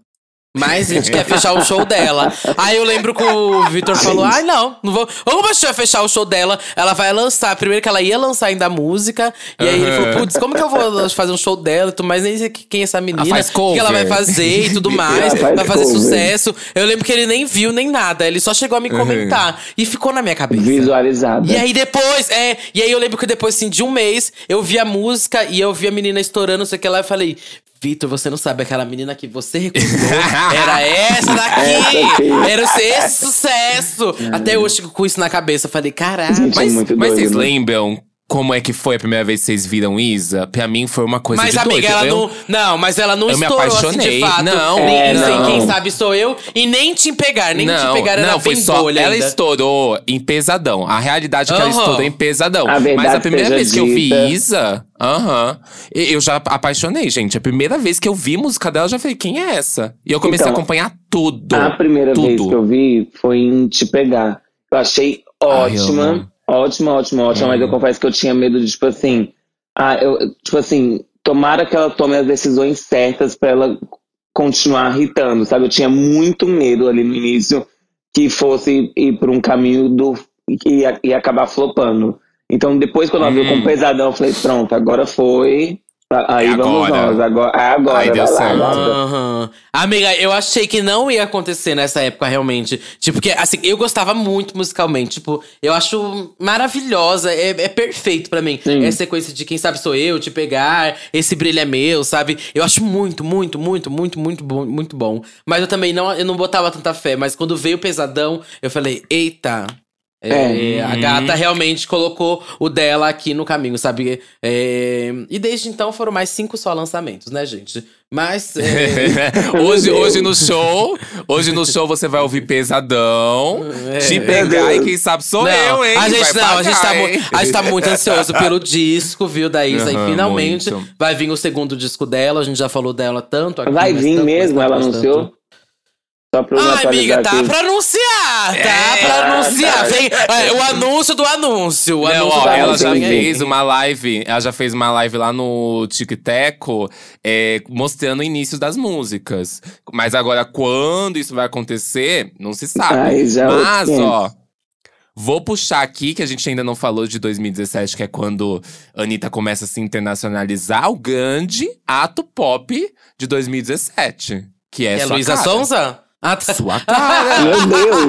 Speaker 2: Mas a gente quer fechar o show dela. Aí eu lembro que o Vitor falou: ai, não, não vou. Gente vai fechar o show dela? Ela vai lançar. Primeiro que ela ia lançar ainda a música. E aí ele
Speaker 1: Aham.
Speaker 2: falou: putz, como que eu vou fazer um show dela e tudo mais? Nem sei quem é essa menina. O que ela vai fazer e tudo mais.
Speaker 3: Faz
Speaker 2: vai fazer
Speaker 3: cover.
Speaker 2: sucesso. Eu lembro que ele nem viu nem nada. Ele só chegou a me comentar. E ficou na minha cabeça.
Speaker 3: Visualizada.
Speaker 2: E aí depois, é. E aí eu lembro que depois, assim, de um mês, eu vi a música e eu vi a menina estourando, não sei o que lá, eu falei. Vitor, você não sabe, aquela menina que você recusou era essa daqui! Era esse sucesso! Até hoje fico com isso na cabeça. Eu falei, caralho.
Speaker 3: Gente,
Speaker 1: Mas,
Speaker 3: muito
Speaker 1: mas
Speaker 3: doido,
Speaker 1: vocês
Speaker 3: né?
Speaker 1: lembram como é que foi a primeira vez que vocês viram Isa? Pra mim foi uma coisa
Speaker 2: Mas,
Speaker 1: de
Speaker 2: amiga,
Speaker 1: doido.
Speaker 2: ela
Speaker 1: Eu-
Speaker 2: não. Não, mas ela não
Speaker 1: eu me
Speaker 2: estourou assim de
Speaker 1: apaixonei.
Speaker 2: fato.
Speaker 1: Não,
Speaker 2: nem,
Speaker 3: é,
Speaker 2: nem
Speaker 3: não.
Speaker 2: quem sabe sou eu. E nem te pegar, nem
Speaker 1: não,
Speaker 2: te pegar era
Speaker 1: não, foi
Speaker 2: bem
Speaker 1: só.
Speaker 2: bolha
Speaker 1: ela
Speaker 2: ainda.
Speaker 1: estourou em pesadão. A realidade é que ela
Speaker 2: Aham.
Speaker 1: estourou em pesadão.
Speaker 3: A verdade
Speaker 1: Mas a primeira vez que eu vi
Speaker 3: dita.
Speaker 1: Isa, aham, e- eu já apaixonei, gente. A primeira vez que eu vi música dela, eu já falei, quem é essa? E eu comecei
Speaker 3: Então,
Speaker 1: a acompanhar tudo.
Speaker 3: A primeira
Speaker 1: tudo.
Speaker 3: vez que eu vi foi em Te Pegar. Eu achei
Speaker 1: Ai,
Speaker 3: ótima,
Speaker 1: amo.
Speaker 3: ótima, ótima, ótima, mas eu confesso que eu tinha medo de, tipo assim, ah, eu, tipo assim, tomara que ela tome as decisões certas pra ela continuar irritando, sabe? Eu tinha muito medo ali no início que fosse ir por um caminho do ia, ia acabar flopando. Então, depois, quando ela veio com
Speaker 1: Hum.
Speaker 3: pesadão, eu falei, pronto, agora foi. Aí
Speaker 1: É
Speaker 3: vamos
Speaker 1: agora.
Speaker 3: nós. Agora, é agora.
Speaker 1: Ai, deu certo.
Speaker 2: Aham. Amiga, eu achei que não ia acontecer nessa época, realmente. Tipo, porque, assim, eu gostava muito musicalmente. Tipo, eu acho maravilhosa. É, é perfeito pra mim.
Speaker 3: Sim.
Speaker 2: Essa sequência de Quem Sabe Sou Eu, Te Pegar, Esse Brilho é Meu, sabe? Eu acho muito, muito, muito, muito, muito bom. Muito bom. Mas eu também não, eu não botava tanta fé. Mas quando veio o Pesadão, eu falei, eita… É,
Speaker 3: É.
Speaker 2: A gata realmente colocou o dela aqui no caminho, sabe? É, e desde então foram mais cinco só lançamentos, né, gente? Mas. é,
Speaker 1: hoje, hoje no show, hoje no show você vai ouvir pesadão,
Speaker 2: É.
Speaker 1: te pegar e quem sabe sou
Speaker 2: não,
Speaker 1: eu, hein?
Speaker 2: a gente
Speaker 1: Vai
Speaker 2: não, a gente, tá,
Speaker 1: pagar, hein?
Speaker 2: a gente tá muito ansioso pelo disco, viu, da Isa?
Speaker 1: Aham,
Speaker 2: e finalmente
Speaker 1: muito.
Speaker 2: vai vir o segundo disco dela. A gente já falou dela tanto aqui.
Speaker 3: Vai vir
Speaker 2: tanto,
Speaker 3: mesmo, ela anunciou?
Speaker 2: tanto.
Speaker 3: Só pra
Speaker 2: Ai, amiga, tá
Speaker 3: aqui.
Speaker 2: pra anunciar, tá
Speaker 1: É,
Speaker 2: pra anunciar.
Speaker 3: tá.
Speaker 2: Vem é, o anúncio do anúncio. O
Speaker 1: Não,
Speaker 2: anúncio
Speaker 1: ó, ela já fez uma live, ela já fez uma live lá no TikTok, é, mostrando o início das músicas. Mas agora, quando isso vai acontecer, não se sabe.
Speaker 3: Ai, já é
Speaker 1: Mas,
Speaker 3: 800.
Speaker 1: ó, vou puxar aqui, que a gente ainda não falou de 2017, que é quando a Anitta começa a se internacionalizar, o grande ato pop de 2017. Que é,
Speaker 2: É Luísa. Sonza? Ah, tá.
Speaker 1: Sua cara!
Speaker 3: Meu Deus!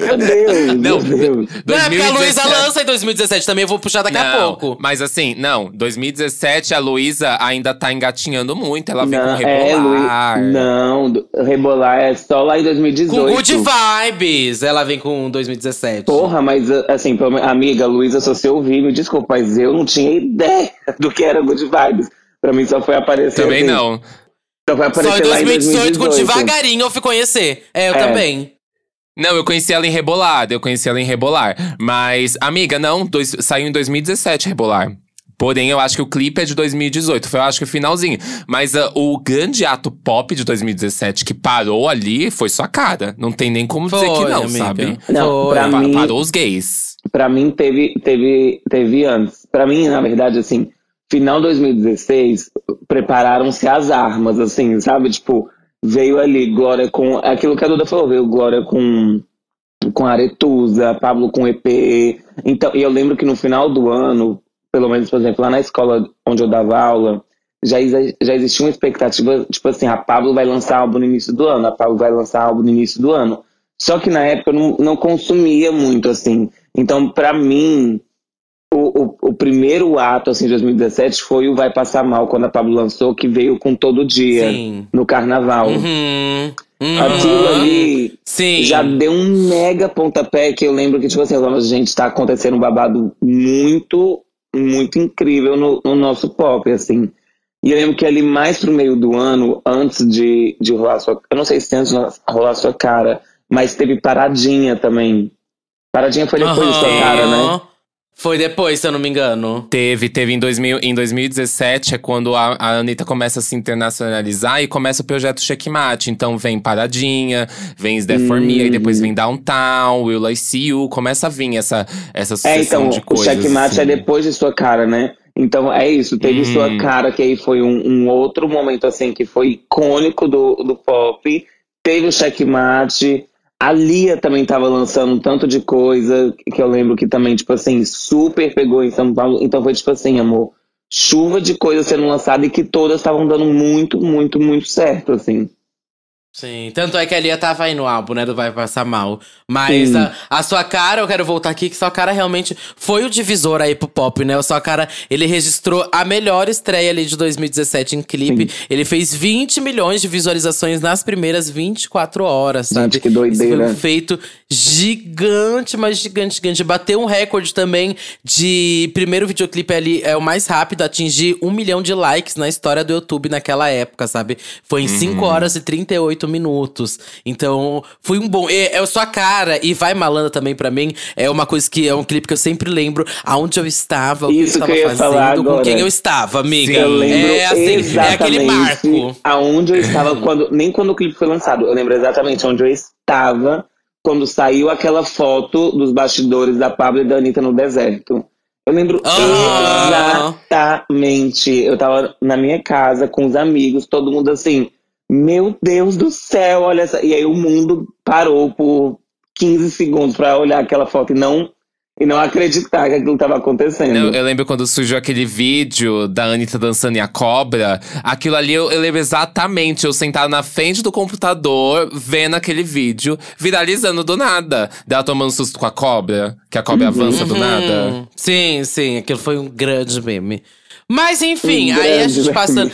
Speaker 3: Meu Deus!
Speaker 1: Não,
Speaker 3: meu Deus!
Speaker 2: Não, é porque a Luísa
Speaker 1: 2017.
Speaker 2: lança em 2017 também, eu vou puxar daqui a
Speaker 1: Não,
Speaker 2: pouco.
Speaker 1: Mas assim, não, 2017 a Luísa ainda tá engatinhando muito. Ela vem com
Speaker 3: é,
Speaker 1: rebolar.
Speaker 3: Lu... Não, rebolar é só lá em 2018.
Speaker 2: Com Good Vibes, ela vem com 2017.
Speaker 3: Porra, mas assim, pelo menos- amiga, Luísa, se você ouvir, me desculpa, mas eu não tinha ideia do que era Good Vibes. Pra mim só foi aparecer.
Speaker 1: Também
Speaker 3: assim,
Speaker 1: não.
Speaker 3: Só foi aparecer
Speaker 2: Só em
Speaker 3: lá em
Speaker 2: 2018, com
Speaker 3: 2018.
Speaker 2: devagarinho, eu fui conhecer. É, eu
Speaker 3: É.
Speaker 2: também.
Speaker 1: Não, eu conheci ela em Rebolada, eu conheci ela em Rebolar. Mas, amiga, não, dois- saiu em 2017 Rebolar. Porém, eu acho que o clipe é de 2018. Foi, eu acho que o finalzinho. Mas ah, o grande ato pop de 2017 que parou ali foi sua cara. Não tem nem como dizer que
Speaker 2: Foi,
Speaker 1: não,
Speaker 2: amiga.
Speaker 1: sabe?
Speaker 3: Não,
Speaker 2: Foi.
Speaker 3: pra
Speaker 1: Pa-
Speaker 3: mim,
Speaker 1: parou os gays.
Speaker 3: Pra mim teve, teve, teve antes. Pra mim, na verdade, assim, final 2016, prepararam-se as armas, assim, sabe? Tipo, veio ali Glória com. Aquilo que a Duda falou, veio Glória com. Com Aretusa, Pablo com EP. Então, e eu lembro que no final do ano, pelo menos, por exemplo, lá na escola onde eu dava aula, já, já existia uma expectativa, tipo assim, a Pablo vai lançar álbum no início do ano, a Pablo vai lançar álbum no início do ano. Só que na época eu não, não consumia muito, assim. Então, pra mim, o, o, o primeiro ato, assim, de 2017 foi o Vai Passar Mal, quando a Pablo lançou, que veio com todo dia,
Speaker 2: Sim.
Speaker 3: no carnaval.
Speaker 2: Uhum. Uhum.
Speaker 3: Aquilo ali
Speaker 2: Sim.
Speaker 3: já deu um mega pontapé que eu lembro que, tipo assim, eu, gente, tá acontecendo um babado muito, muito incrível no, no nosso pop, assim. E eu lembro que ali mais pro meio do ano, antes de, de rolar sua. Eu não sei se antes de rolar sua cara, mas teve paradinha também. Paradinha foi depois de sua cara, né?
Speaker 2: Foi depois, se eu não me engano.
Speaker 1: Teve, teve em, 2000, em 2017, é quando a, a Anitta começa a se internacionalizar e começa o projeto Checkmate. Então vem Paradinha, vem Is There For Me, aí depois vem Downtown, Will I See You. Começa a vir essa, essa
Speaker 3: É,
Speaker 1: sucessão
Speaker 3: então,
Speaker 1: de
Speaker 3: o
Speaker 1: coisas.
Speaker 3: checkmate
Speaker 1: assim.
Speaker 3: é depois de sua cara, né? Então é isso, teve
Speaker 1: Hum.
Speaker 3: sua cara, que aí foi um, um outro momento assim que foi icônico do, do pop. Teve o checkmate. A Lia também tava lançando um tanto de coisa que eu lembro que também, tipo assim, super pegou em São Paulo. Então foi tipo assim, amor, chuva de coisas sendo lançadas e que todas estavam dando muito, muito, muito certo, assim.
Speaker 2: Sim, tanto é que a Lia tava aí no álbum, né, do Vai Passar Mal. Mas a, a, sua cara, eu quero voltar aqui, que sua cara realmente foi o divisor aí pro pop, né? A sua cara, ele registrou a melhor estreia ali de 2017 em clipe. Sim. Ele fez 20 milhões de visualizações nas primeiras 24 horas, sabe?
Speaker 3: Gente, que doideira. Isso
Speaker 2: foi um feito gigante, mas gigante, gigante. Bateu um recorde também de primeiro videoclipe ali, é o mais rápido, atingir um milhão de likes na história do YouTube naquela época, sabe? Foi em 5 uhum. horas e 38 minutos. Então, foi um bom. É, é sua cara e vai malanda também para mim. É uma coisa que é um clipe que eu sempre lembro aonde eu estava, o que
Speaker 3: Isso
Speaker 2: eu estava fazendo, com quem eu estava, amiga. Sim,
Speaker 3: eu lembro
Speaker 2: é
Speaker 3: assim,
Speaker 2: é aquele marco.
Speaker 3: Aonde eu estava quando. Nem quando o clipe foi lançado. Eu lembro exatamente onde eu estava quando saiu aquela foto dos bastidores da Pablo e da Anitta no deserto. Eu lembro exatamente. Eu tava na minha casa com os amigos, todo mundo assim, meu Deus do céu, olha essa. E aí o mundo parou por 15 segundos para olhar aquela foto e não e não acreditar que aquilo estava acontecendo.
Speaker 1: Eu, eu, lembro quando surgiu aquele vídeo da Anitta dançando e a cobra. Aquilo ali eu, eu, lembro exatamente. Eu sentado na frente do computador, vendo aquele vídeo, viralizando do nada. Dela tomando susto com a cobra, que a cobra uhum. avança do nada.
Speaker 2: Uhum. Sim, sim, aquilo foi um grande meme. Mas enfim, um aí a gente passa.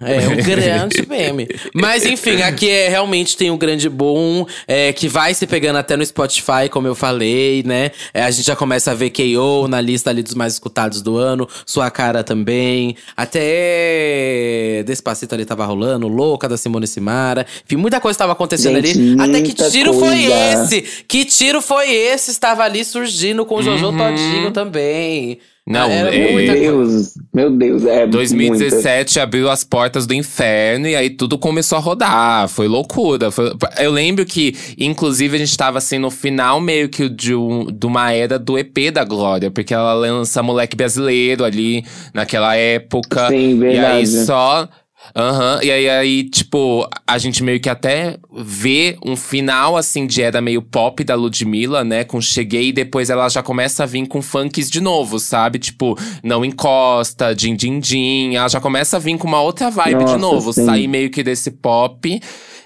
Speaker 2: É, um grande meme. Mas enfim, aqui é realmente tem um grande boom é, que vai se pegando até no Spotify, como eu falei, né? É, a gente já começa a ver KO na lista ali dos mais escutados do ano, sua cara também. Até Despacito ali tava rolando, louca da Simone Simara. Enfim, muita coisa estava acontecendo
Speaker 3: gente,
Speaker 2: ali. Até que tiro
Speaker 3: coisa.
Speaker 2: foi esse? Que tiro foi esse? Estava ali surgindo com o Jojo uhum. Todinho também.
Speaker 1: Não,
Speaker 3: Era é, meu Deus, meu Deus, é
Speaker 1: 2017 muita. abriu as portas do inferno e aí tudo começou a rodar. Foi loucura. Foi, eu lembro que, inclusive, a gente tava assim no final meio que de, um, de uma era do EP da Glória, porque ela lança Moleque Brasileiro ali naquela época.
Speaker 3: Sim, verdade.
Speaker 1: E aí só Aham, uhum. e aí, aí, tipo, a gente meio que até vê um final, assim, de era meio pop da Ludmilla, né? Com Cheguei e depois ela já começa a vir com funks de novo, sabe? Tipo, Não Encosta, Din Din Din. Ela já começa a vir com uma outra vibe
Speaker 3: Nossa,
Speaker 1: de novo.
Speaker 3: Sim.
Speaker 1: Sair meio que desse pop.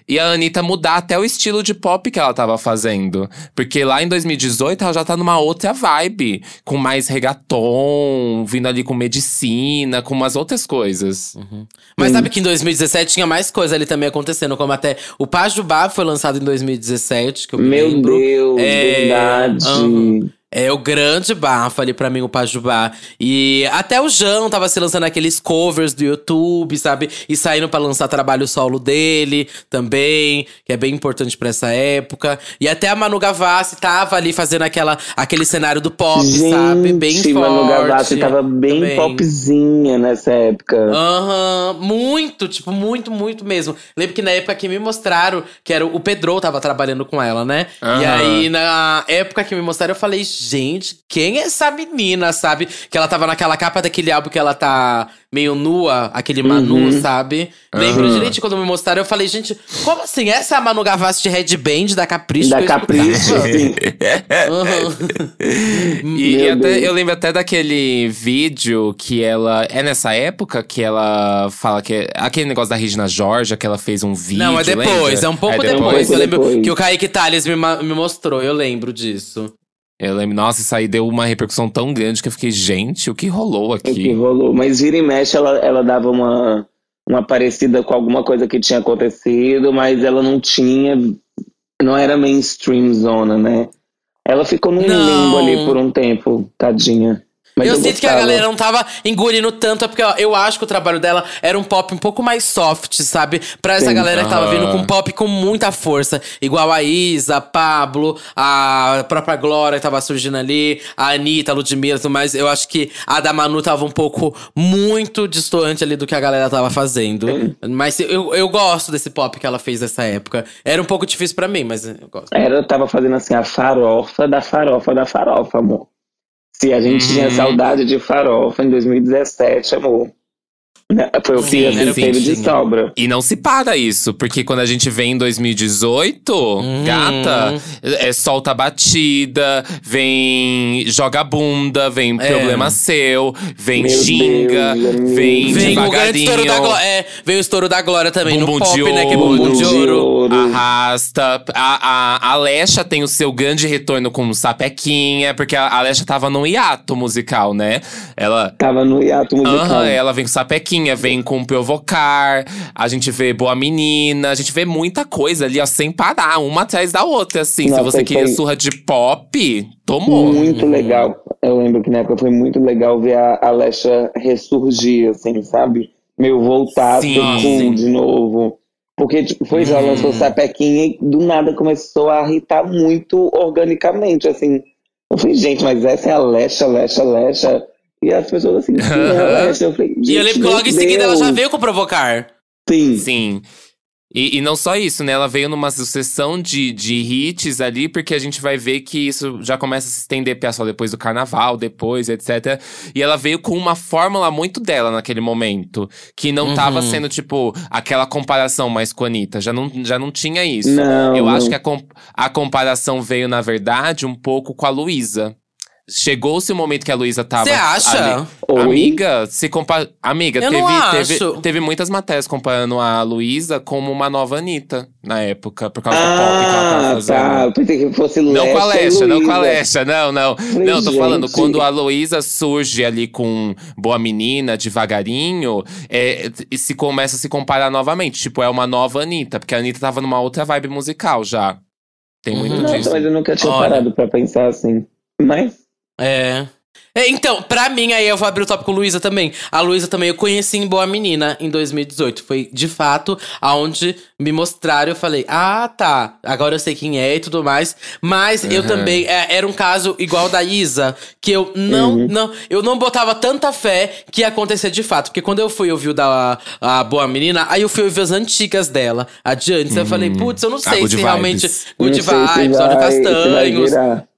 Speaker 1: E a Anitta mudar até o estilo de pop que ela tava fazendo. Porque lá em 2018 ela já tá numa outra vibe. Com mais reggaeton, vindo ali com medicina, com umas outras coisas.
Speaker 2: Uhum. Mas sabe que em 2017 tinha mais coisa ali também acontecendo. Como até o Pajubá foi lançado em 2017, que eu me
Speaker 3: Meu
Speaker 2: lembro.
Speaker 3: Deus, é... verdade.
Speaker 2: Uhum. É o grande bafo ali pra mim, o Pajubá. E até o Jão tava se lançando aqueles covers do YouTube, sabe? E saindo para lançar trabalho solo dele também, que é bem importante para essa época. E até a Manu Gavassi tava ali fazendo aquela, aquele cenário do pop,
Speaker 3: Gente,
Speaker 2: sabe? Bem forte.
Speaker 3: Manu Gavassi tava bem também. popzinha nessa época.
Speaker 2: Aham, uhum, muito, tipo, muito, muito mesmo. Lembro que na época que me mostraram, que era o Pedro tava trabalhando com ela, né? Uhum. E aí, na época que me mostraram, eu falei, gente, quem é essa menina, sabe? Que ela tava naquela capa daquele álbum que ela tá meio nua, aquele Manu, uhum. sabe? Uhum. Lembro direito quando me mostraram, eu falei, gente, como assim? Essa é a Manu Gavassi de Headband da Capricho?
Speaker 3: Da Capricho, sim.
Speaker 1: uhum. E, e até, eu lembro até daquele vídeo que ela… É nessa época que ela fala que… Aquele negócio da Regina Georgia, que ela fez um vídeo,
Speaker 2: Não, é depois,
Speaker 1: lembra?
Speaker 2: é um pouco é depois. depois. Eu lembro depois. que o Kaique Thales me, me mostrou, eu lembro disso.
Speaker 1: Eu lembro, nossa, isso aí deu uma repercussão tão grande que eu fiquei, gente, o que rolou aqui? O
Speaker 3: que rolou? Mas vira e mexe, ela, ela dava uma, uma parecida com alguma coisa que tinha acontecido, mas ela não tinha. Não era mainstream zona, né? Ela ficou num não. limbo ali por um tempo, tadinha.
Speaker 2: Mas eu, eu sinto que a galera não tava engolindo tanto, é porque ó, eu acho que o trabalho dela era um pop um pouco mais soft, sabe? Pra essa Sim. galera que tava vindo com pop com muita força. Igual a Isa, a Pablo, a própria Glória que tava surgindo ali, a Anitta, a Ludmilla e tudo mais. Eu acho que a da Manu tava um pouco muito distante ali do que a galera tava fazendo. Sim. Mas eu, eu gosto desse pop que ela fez nessa época. Era um pouco difícil para mim, mas eu gosto.
Speaker 3: Era, tava fazendo assim, a farofa da farofa da farofa, amor. Se a gente uhum. tinha saudade de farofa em 2017, amor. Né, Foi o que
Speaker 1: Sim, sim,
Speaker 3: teve de sobra.
Speaker 1: E não se para isso, porque quando a gente vem em 2018,
Speaker 2: Uhum.
Speaker 1: gata, é, solta a batida, vem joga bunda, vem
Speaker 2: É.
Speaker 1: problema seu, vem
Speaker 3: Meu
Speaker 1: xinga,
Speaker 3: Deus, amigo.
Speaker 1: vem,
Speaker 2: Vem o grande estouro da
Speaker 1: devagarinho.
Speaker 2: glória. É, vem o estouro da glória também
Speaker 1: Bumbum
Speaker 2: no pop,
Speaker 1: de
Speaker 2: né? Que é
Speaker 1: ouro.
Speaker 2: bumbum de ouro.
Speaker 3: ouro.
Speaker 1: Arrasta. A, a, a Alexa tem o seu grande retorno com Sapequinha, porque a Alexa tava num hiato musical, né? Ela.
Speaker 3: Tava no hiato musical.
Speaker 1: Aham, ela vem com Sapequinha, vem com Provocar, a gente vê Boa Menina, a gente vê muita coisa ali, ó, sem parar, uma atrás da outra, assim.
Speaker 3: Nossa,
Speaker 1: Se você queria
Speaker 3: foi-
Speaker 1: surra de pop, tomou.
Speaker 3: Muito legal. Eu lembro que na época foi muito legal ver a Alexa ressurgir, assim, sabe? Meu, voltar
Speaker 1: Sim, sim.
Speaker 3: de novo. Porque tipo, foi já
Speaker 2: Uhum.
Speaker 3: lançou Sapequinha e do nada começou a irritar muito organicamente, assim. Eu falei, gente, mas essa é a Alexa, Alexa, Alexa. E as pessoas assim, sim, é a Alexa. Eu falei,
Speaker 2: E eu lembro que logo em seguida ela já veio com provocar.
Speaker 3: Sim.
Speaker 1: Sim. E, e não só isso, né? Ela veio numa sucessão de, de hits ali, porque a gente vai ver que isso já começa a se estender só depois do carnaval, depois, etc. E ela veio com uma fórmula muito dela naquele momento. Que não tava
Speaker 2: Uhum.
Speaker 1: sendo, tipo, aquela comparação mais com a Anitta. Já não, já não tinha isso.
Speaker 3: Não,
Speaker 1: Eu
Speaker 3: não.
Speaker 1: acho que a, com- a comparação veio, na verdade, um pouco com a Luísa. Chegou-se o momento que a Luísa tava.
Speaker 2: Você acha?
Speaker 1: ali-? Amiga, se compa... Amiga,
Speaker 2: Eu
Speaker 1: teve,
Speaker 2: não
Speaker 1: teve,
Speaker 2: acho.
Speaker 1: teve muitas matérias comparando a Luísa como uma nova Anitta na época, por causa do pop que ela tava
Speaker 3: Ah,
Speaker 1: fazendo.
Speaker 3: tá. Pensei que fosse
Speaker 1: Não com a
Speaker 3: Lesha
Speaker 1: não com a. Alexa, não, não.
Speaker 3: Falei,
Speaker 1: Não, tô falando,
Speaker 3: gente.
Speaker 1: quando a Luísa surge ali com Boa Menina, devagarinho, é, e se começa a se comparar novamente. Tipo, é uma nova Anitta, porque a Anitta tava numa outra vibe musical já. Tem muito
Speaker 2: Uhum.
Speaker 3: Nossa,
Speaker 1: disso.
Speaker 3: mas eu nunca tinha
Speaker 2: Olha.
Speaker 3: parado pra pensar assim. Mas
Speaker 2: É. É, Então, pra mim, aí eu vou abrir o tópico Luísa também. A Luísa também eu conheci em Boa Menina em 2018. Foi, de fato, aonde me mostraram. Eu falei, ah, tá. Agora eu sei quem é e tudo mais. Mas eu
Speaker 1: Uhum.
Speaker 2: também. é, era um caso igual da Isa, que eu não,
Speaker 3: Uhum.
Speaker 2: não. Eu não botava tanta fé que ia acontecer de fato. Porque quando eu fui ouvir o da a Boa Menina, aí eu fui ouvir as antigas dela, a de antes. Eu falei, putz, eu não sei
Speaker 1: Ah,
Speaker 2: se realmente.
Speaker 1: Vibes.
Speaker 2: Good
Speaker 3: não
Speaker 2: Vibes,
Speaker 3: vai
Speaker 2: Castanhos.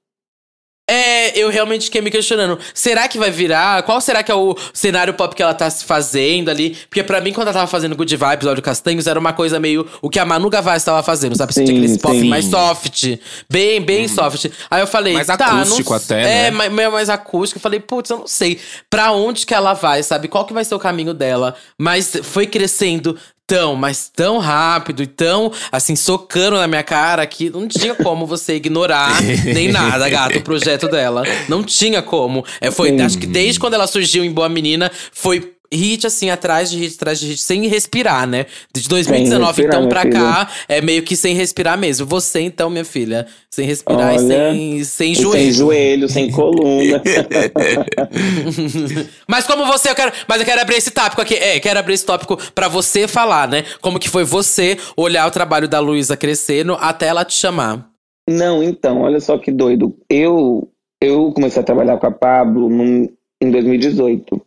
Speaker 2: É, eu realmente fiquei me questionando. Será que vai virar? Qual será que é o cenário pop que ela tá se fazendo ali? Porque pra mim, quando ela tava fazendo Good Vibes, Olho Castanhos, era uma coisa meio o que a Manu Gavassi tava fazendo, sabe? Você tinha
Speaker 3: Sim,
Speaker 2: aquele pop
Speaker 3: sim.
Speaker 2: mais soft. Bem, bem soft. Aí eu falei,
Speaker 1: Mais
Speaker 2: tá,
Speaker 1: acústico
Speaker 2: não,
Speaker 1: até,
Speaker 2: É,
Speaker 1: né?
Speaker 2: mais, meio mais acústico. Eu falei, putz, eu não sei pra onde que ela vai, sabe? Qual que vai ser o caminho dela? Mas foi crescendo tão, mas tão rápido e tão, assim, socando na minha cara que não tinha como você ignorar nem nada, gato, o projeto dela. Não tinha como. É, foi, acho que desde quando ela surgiu em Boa Menina, foi hit, assim, atrás de hit, atrás de hit, sem respirar, né? De 2019,
Speaker 3: respirar,
Speaker 2: então, pra
Speaker 3: filha.
Speaker 2: cá, é meio que sem respirar mesmo. Você, então, minha filha, sem respirar e
Speaker 3: Olha,
Speaker 2: sem, sem
Speaker 3: E
Speaker 2: joelho.
Speaker 3: Sem joelho, sem coluna.
Speaker 2: Mas como você, eu quero. Mas eu quero abrir esse tópico aqui. É, quero abrir esse tópico pra você falar, né? Como que foi você olhar o trabalho da Luísa crescendo até ela te chamar.
Speaker 3: Não, então, olha só que doido. Eu, eu comecei a trabalhar com a Pablo num- em 2018.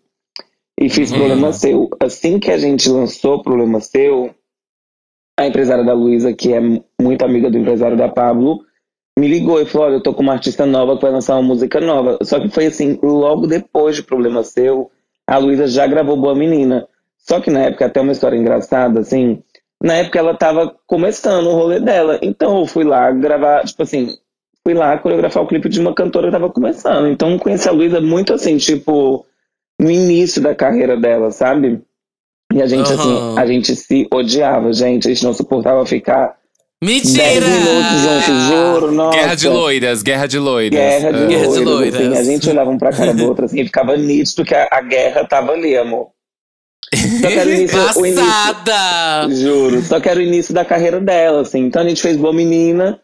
Speaker 3: E fiz
Speaker 1: Uhum.
Speaker 3: Problema Seu. Assim que a gente lançou Problema Seu, a empresária da Luísa, que é muito amiga do empresário da Pablo, me ligou e falou: Olha, eu tô com uma artista nova que vai lançar uma música nova. Só que foi assim, logo depois de Problema Seu, a Luísa já gravou Boa Menina. Só que na época, até uma história engraçada, assim, na época ela tava começando o rolê dela. Então eu fui lá gravar, tipo assim, fui lá coreografar o clipe de uma cantora que tava começando. Então eu conheci a Luísa muito assim, tipo, no início da carreira dela, sabe? E a gente,
Speaker 2: Aham.
Speaker 3: assim, a gente se odiava, gente. A gente não suportava ficar 10
Speaker 2: Mentira!
Speaker 3: minutos juntos, juro, nossa.
Speaker 1: Guerra de loiras, guerra de loiras.
Speaker 3: Guerra de
Speaker 1: Ah.
Speaker 2: Guerra de
Speaker 3: loiras, assim,
Speaker 2: loiras.
Speaker 3: a gente olhava um pra cara do outro assim, e ficava nítido que a, a guerra tava ali, amor. Só que era o início, o início,
Speaker 2: Passada!
Speaker 3: Juro. Só que era o início da carreira dela, assim. Então a gente fez Boa Menina,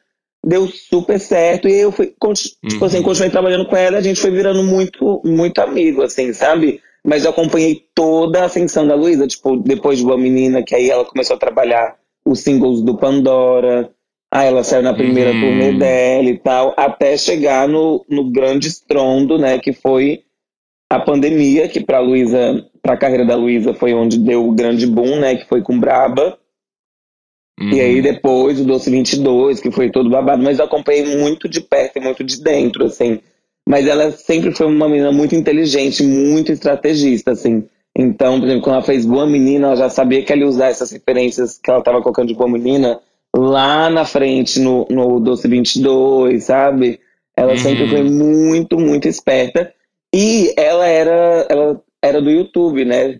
Speaker 3: deu super certo. E eu fui, tipo
Speaker 1: Uhum.
Speaker 3: assim, continuei trabalhando com ela. A gente foi virando muito, muito amigo, assim, sabe? Mas eu acompanhei toda a ascensão da Luísa. Tipo, depois de Boa Menina, que aí ela começou a trabalhar os singles do Pandora. Aí ela saiu na primeira
Speaker 1: Uhum.
Speaker 3: turnê dela e tal. Até chegar no, no grande estrondo, né? Que foi a pandemia, que pra Luísa, pra carreira da Luísa foi onde deu o grande boom, né? Que foi com Braba. E aí
Speaker 1: Uhum.
Speaker 3: depois o Doce 22, que foi todo babado, mas eu acompanhei muito de perto e muito de dentro, assim. Mas ela sempre foi uma menina muito inteligente, muito estrategista, assim. Então, por exemplo, quando ela fez Boa Menina, ela já sabia que ela ia usar essas referências que ela estava colocando de Boa Menina lá na frente, no, no Doce 22, sabe? Ela
Speaker 1: Uhum.
Speaker 3: sempre foi muito, muito esperta. E ela era, ela era do YouTube, né?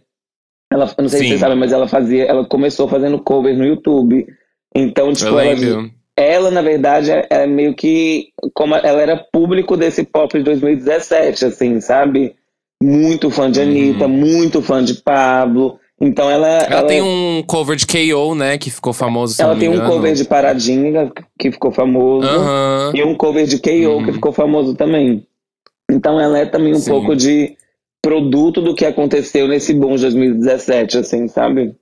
Speaker 3: Ela, não sei
Speaker 1: Sim.
Speaker 3: se vocês sabem, mas ela fazia, ela começou fazendo covers no YouTube. Então, tipo,
Speaker 1: Eu
Speaker 3: ela,
Speaker 1: lembro.
Speaker 3: ela, na verdade, é, é meio que. Como ela era público desse pop de 2017, assim, sabe? Muito fã de
Speaker 1: Uhum.
Speaker 3: Anitta, muito fã de Pablo. Então ela.
Speaker 1: Ela, tem um cover de KO, né? Que ficou famoso.
Speaker 3: ela tem um cover de Paradinha, que ficou famoso.
Speaker 1: Aham.
Speaker 3: E um cover de KO,
Speaker 1: Uhum.
Speaker 3: que ficou famoso também. Então ela é também um
Speaker 1: Sim.
Speaker 3: pouco de produto do que aconteceu nesse boom de 2017, assim, sabe?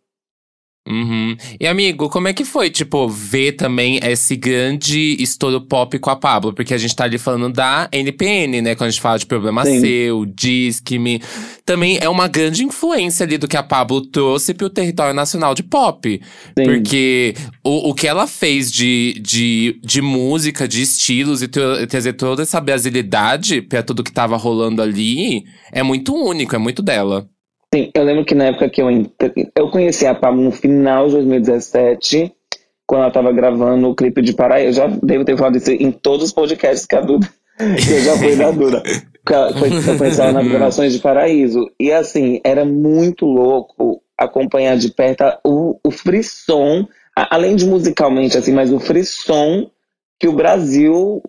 Speaker 1: Uhum. E amigo, como é que foi, tipo, ver também esse grande estouro pop com a Pablo? Porque a gente tá ali falando da NPN, né? Quando a gente fala de Problema
Speaker 3: Sim.
Speaker 1: Seu, Disque-me. Também é uma grande influência ali do que a Pablo trouxe pro território nacional de pop.
Speaker 3: Sim.
Speaker 1: Porque o, o que ela fez de, de, de música, de estilos e tra- trazer toda essa brasilidade pra tudo que tava rolando ali é muito único, é muito dela.
Speaker 3: Sim, eu lembro que na época que eu entrei, eu conheci a Pablo no final de 2017, quando ela tava gravando o clipe de Paraíso. Eu já devo ter falado isso em todos os podcasts que a Duda, que eu já fui da Duda. Eu conheci ela nas gravações de Paraíso. E assim, era muito louco acompanhar de perto o, o frisson, além de musicalmente, assim, mas o frisson que o Brasil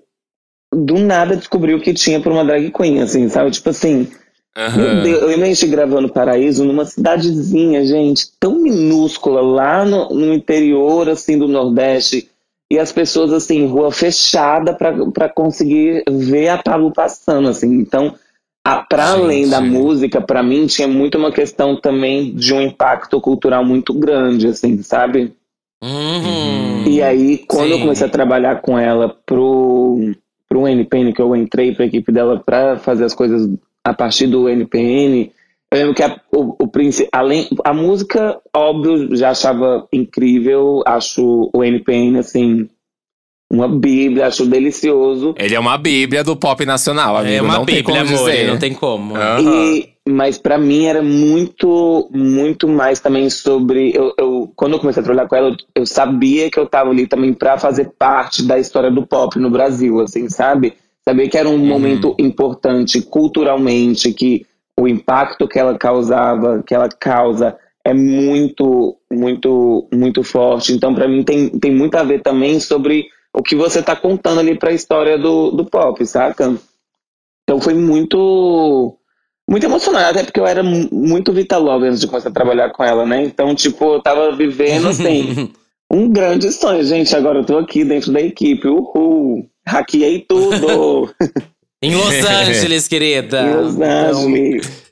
Speaker 3: do nada descobriu que tinha por uma drag queen, assim, sabe? Tipo assim, meu
Speaker 1: Aham.
Speaker 3: Deus, eu gente gravando Paraíso numa cidadezinha, gente, tão minúscula, lá no, no interior, assim, do Nordeste. E as pessoas, assim, rua fechada para conseguir ver a Pablo passando, assim. Então, para além da música, para mim, tinha muito uma questão também de um impacto cultural muito grande, assim, sabe?
Speaker 2: Uhum.
Speaker 3: E aí, quando eu
Speaker 2: Sim.
Speaker 3: comecei a trabalhar com ela pro, pro NPN, que eu entrei pra equipe dela pra fazer as coisas a partir do NPN, eu lembro que a, o, o princi- além, a música, óbvio, já achava incrível, acho o NPN, assim, uma bíblia, acho delicioso.
Speaker 1: Ele é uma bíblia do pop nacional, amigo.
Speaker 2: É uma
Speaker 1: não tem
Speaker 2: bíblia,
Speaker 1: como
Speaker 2: amor,
Speaker 1: dizer.
Speaker 2: não tem como.
Speaker 1: Aham.
Speaker 3: E, mas pra mim era muito, muito mais também sobre. Eu, eu- quando eu comecei a trabalhar com ela, eu, eu sabia que eu tava ali também pra fazer parte da história do pop no Brasil, assim, sabe? Sabia que era um momento importante culturalmente, que o impacto que ela causava, que ela causa, é muito, muito, muito forte. Então, pra mim, tem, tem muito a ver também sobre o que você tá contando ali pra história do, do pop, saca? Então foi muito muito emocionante, até porque eu era mu- muito Vita Love antes de começar a trabalhar com ela, né? Então, tipo, eu tava vivendo assim, um grande sonho, gente. Agora eu tô aqui dentro da equipe, uhul! Hackeei tudo!
Speaker 2: Em Los Angeles, querida.
Speaker 3: em Los
Speaker 2: Então,
Speaker 3: Angeles.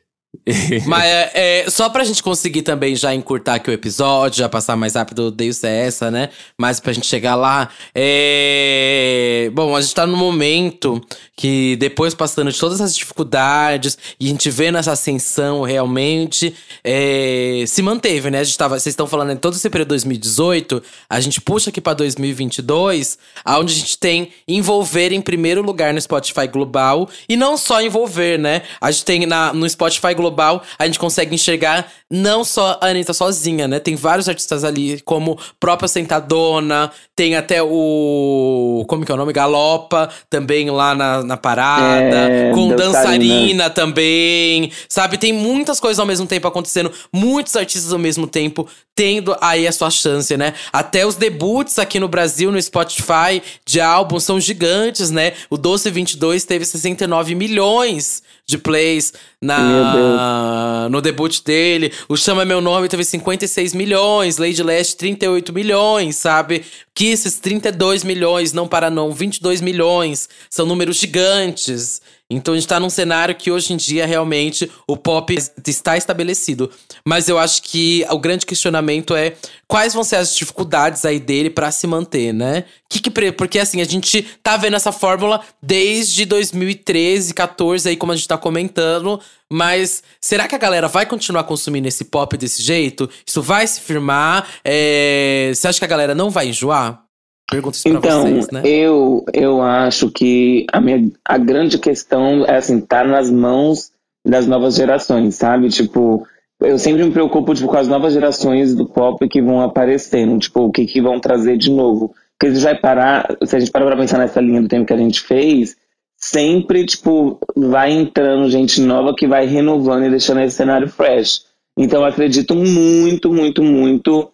Speaker 2: Mas é, é, só pra gente conseguir também já encurtar aqui o episódio, já passar mais rápido, odeio ser essa, né? Mas pra gente chegar lá. É... Bom, a gente tá no momento que depois passando de todas as dificuldades e a gente vendo essa ascensão realmente é, se manteve, né? A gente tava, vocês estão falando em todo esse período de 2018, a gente puxa aqui pra 2022, aonde a gente tem envolver em primeiro lugar no Spotify Global e não só envolver, né? A gente tem na, no Spotify Global, a gente consegue enxergar não só a Anitta sozinha, né? Tem vários artistas ali, como própria Sentadona, tem até o. Como que é o nome? Galopa, também lá na, na parada,
Speaker 3: É,
Speaker 2: com
Speaker 3: dançarina.
Speaker 2: dançarina também, sabe? Tem muitas coisas ao mesmo tempo acontecendo, muitos artistas ao mesmo tempo tendo aí a sua chance, né? Até os debuts aqui no Brasil, no Spotify, de álbuns são gigantes, né? O Doce 22 teve 69 milhões de plays na no debut dele. O Chama Meu Nome teve 56 milhões, Lady Last 38 milhões, sabe? Kisses 32 milhões, Não Para Não 22 milhões. São números gigantes. Então a gente tá num cenário que hoje em dia realmente o pop está estabelecido. Mas eu acho que o grande questionamento é quais vão ser as dificuldades aí dele pra se manter, né? Que que porque assim, a gente tá vendo essa fórmula desde 2013, 14 aí como a gente tá comentando, mas será que a galera vai continuar consumindo esse pop desse jeito? Isso vai se firmar? É, Você acha que a galera não vai enjoar? Pergunto isso pra
Speaker 3: Então,
Speaker 2: vocês, né?
Speaker 3: eu, eu acho que a, minha, a grande questão é assim, tá nas mãos das novas gerações, sabe? Tipo, eu sempre me preocupo tipo, com as novas gerações do pop que vão aparecendo, tipo, o que, que vão trazer de novo. Porque se, vai parar, se a gente parar pra pensar nessa linha do tempo que a gente fez, sempre, tipo, vai entrando gente nova que vai renovando e deixando esse cenário fresh. Então eu acredito muito, muito, muito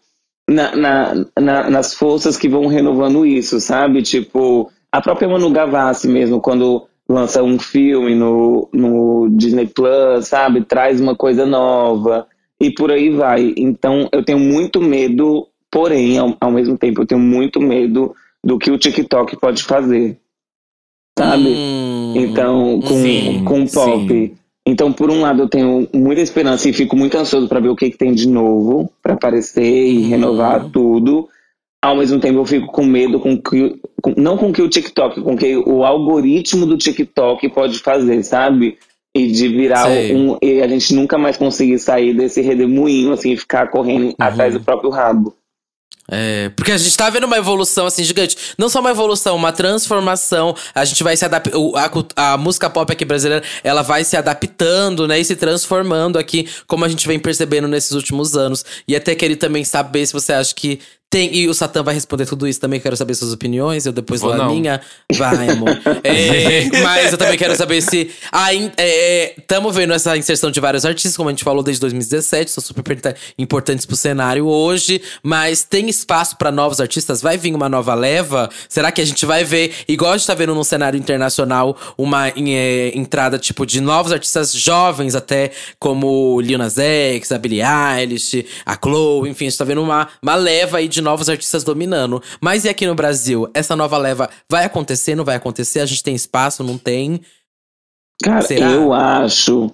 Speaker 3: na, na, na, nas forças que vão renovando isso, sabe? Tipo, a própria Manu Gavassi mesmo, quando lança um filme no, no Disney Plus, sabe? Traz uma coisa nova e por aí vai. Então eu tenho muito medo, porém, ao, ao mesmo tempo, eu tenho muito medo do que o TikTok pode fazer. Sabe? Hum, então, com, sim, com pop. Sim. Então, por um lado, eu tenho muita esperança e fico muito ansioso para ver o que, que tem de novo para aparecer e uhum. renovar tudo. Ao mesmo tempo, eu fico com medo com que, com, não com que o TikTok, com que o algoritmo do TikTok pode fazer, sabe? E de virar Sei. um. E a gente nunca mais conseguir sair desse redemoinho, assim, ficar correndo uhum. atrás do próprio rabo.
Speaker 2: É, porque a gente tá vendo uma evolução assim gigante. Não só uma evolução, uma transformação. A gente vai se adaptando. A, a, música pop aqui brasileira, ela vai se adaptando, né? E se transformando aqui, como a gente vem percebendo nesses últimos anos. E até queria também saber se você acha que tem, e o Satã vai responder tudo isso também. Quero saber suas opiniões. Eu depois vou a minha. Vai, amor. é, mas eu também quero saber se. Estamos é, vendo essa inserção de vários artistas, como a gente falou desde 2017. São super importantes pro cenário hoje. Mas tem espaço para novos artistas? Vai vir uma nova leva? Será que a gente vai ver, igual a gente tá vendo no cenário internacional, uma é, entrada tipo de novos artistas jovens, até como Lil Nas X, a Billie Eilish, a Chloe, enfim, a gente tá vendo uma, uma leva aí de de novos artistas dominando. Mas e aqui no Brasil? Essa nova leva vai acontecer, não vai acontecer? A gente tem espaço, não tem?
Speaker 3: Cara, Será? eu acho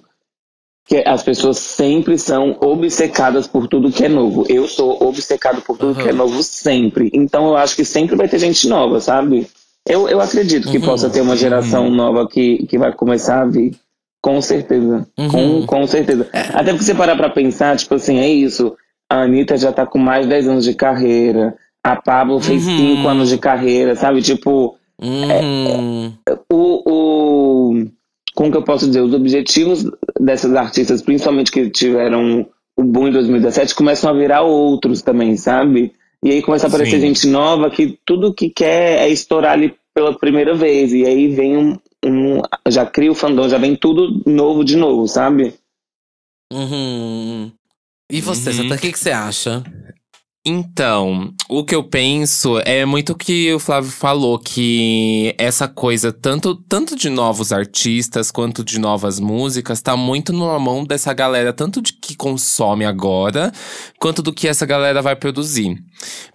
Speaker 3: que as pessoas sempre são obcecadas por tudo que é novo. Eu sou obcecado por tudo uhum. que é novo sempre. Então eu acho que sempre vai ter gente nova, sabe? Eu, eu acredito que uhum. possa ter uma geração uhum. nova que, que vai começar a vir. Com certeza. Com, uhum. com certeza. É. Até porque você parar pra pensar, tipo assim, é isso. A Anitta já tá com mais de 10 anos de carreira. A Pablo fez 5 uhum. anos de carreira, sabe? Tipo. Uhum. É, o, o. Como que eu posso dizer? Os objetivos dessas artistas, principalmente que tiveram o boom em 2017, começam a virar outros também, sabe? E aí começa a aparecer Sim. gente nova que tudo que quer é estourar ali pela primeira vez. E aí vem um. um já cria o fandom, já vem tudo novo de novo, sabe?
Speaker 2: Uhum. E você, uhum. Santa, o que, que você acha?
Speaker 1: Então, o que eu penso é muito o que o Flávio falou, que essa coisa, tanto, tanto de novos artistas quanto de novas músicas, tá muito na mão dessa galera, tanto de que consome agora, quanto do que essa galera vai produzir.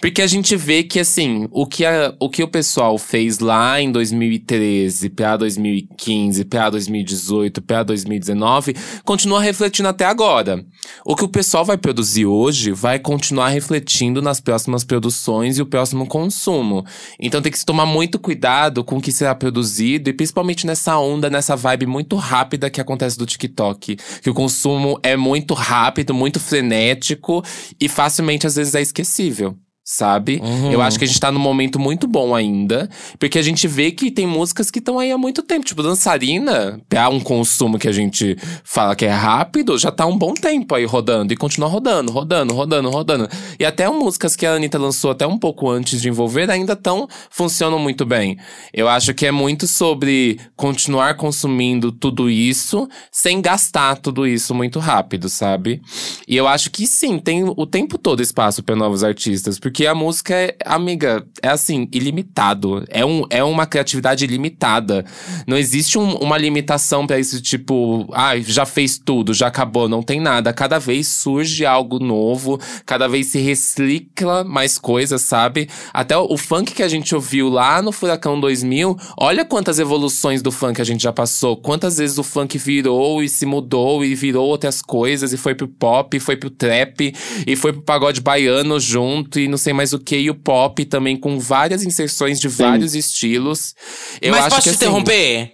Speaker 1: Porque a gente vê que, assim, o que, a, o, que o pessoal fez lá em 2013, pra 2015, pra 2018, pra 2019, continua refletindo até agora. O que o pessoal vai produzir hoje vai continuar refletindo nas próximas produções e o próximo consumo. Então tem que se tomar muito cuidado com o que será produzido e principalmente nessa onda, nessa vibe muito rápida que acontece do TikTok. Que o consumo é muito rápido, muito frenético e facilmente às vezes é esquecível sabe? Uhum. Eu acho que a gente tá num momento muito bom ainda, porque a gente vê que tem músicas que estão aí há muito tempo. Tipo, dançarina, pra um consumo que a gente fala que é rápido, já tá um bom tempo aí rodando e continua rodando, rodando, rodando, rodando. E até músicas que a Anitta lançou até um pouco antes de envolver ainda tão funcionam muito bem. Eu acho que é muito sobre continuar consumindo tudo isso sem gastar tudo isso muito rápido, sabe? E eu acho que sim, tem o tempo todo espaço para novos artistas, porque porque a música é, amiga, é assim, ilimitado. É, um, é uma criatividade ilimitada. Não existe um, uma limitação para isso, tipo, ah, já fez tudo, já acabou, não tem nada. Cada vez surge algo novo, cada vez se recicla mais coisas, sabe? Até o, o funk que a gente ouviu lá no Furacão 2000, olha quantas evoluções do funk a gente já passou. Quantas vezes o funk virou e se mudou e virou outras coisas, e foi pro pop, e foi pro trap, e foi pro pagode baiano junto, e não sei sei mais o que, e o pop também, com várias inserções de Sim. vários estilos.
Speaker 2: Eu Mas acho posso que, te assim, interromper?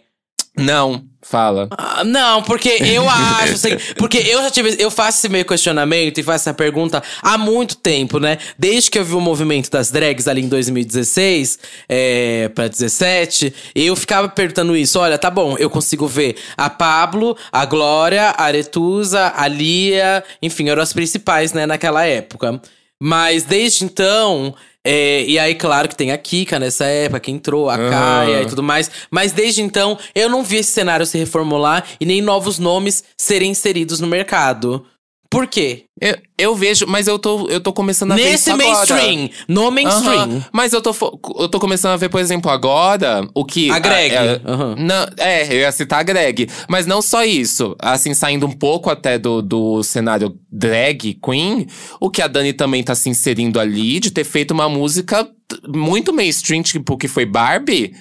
Speaker 1: Não, fala.
Speaker 2: Ah, não, porque eu acho, assim, porque eu já tive, eu faço esse meio questionamento e faço essa pergunta há muito tempo, né? Desde que eu vi o movimento das drags ali em 2016, é, pra 17, eu ficava perguntando isso. Olha, tá bom, eu consigo ver a Pablo, a Glória, a Aretusa, a Lia, enfim, eram as principais, né, naquela época. Mas desde então, é, e aí, claro que tem a Kika nessa época, que entrou, a. Kaia e tudo mais. Mas desde então, eu não vi esse cenário se reformular e nem novos nomes serem inseridos no mercado. Por quê?
Speaker 1: Eu, eu vejo, mas eu tô, eu tô começando a ver
Speaker 2: Nesse
Speaker 1: isso agora.
Speaker 2: mainstream, no mainstream.
Speaker 1: Aham, Mas eu tô, eu tô começando a ver, por exemplo, agora o que.
Speaker 2: A Greg.
Speaker 1: É,
Speaker 2: Aham.
Speaker 1: não, é, eu ia citar a Greg. Mas não só isso. Assim, saindo um pouco até do, do cenário drag queen, o que a Dani também tá se inserindo ali, de ter feito uma música muito mainstream, tipo, que foi Barbie.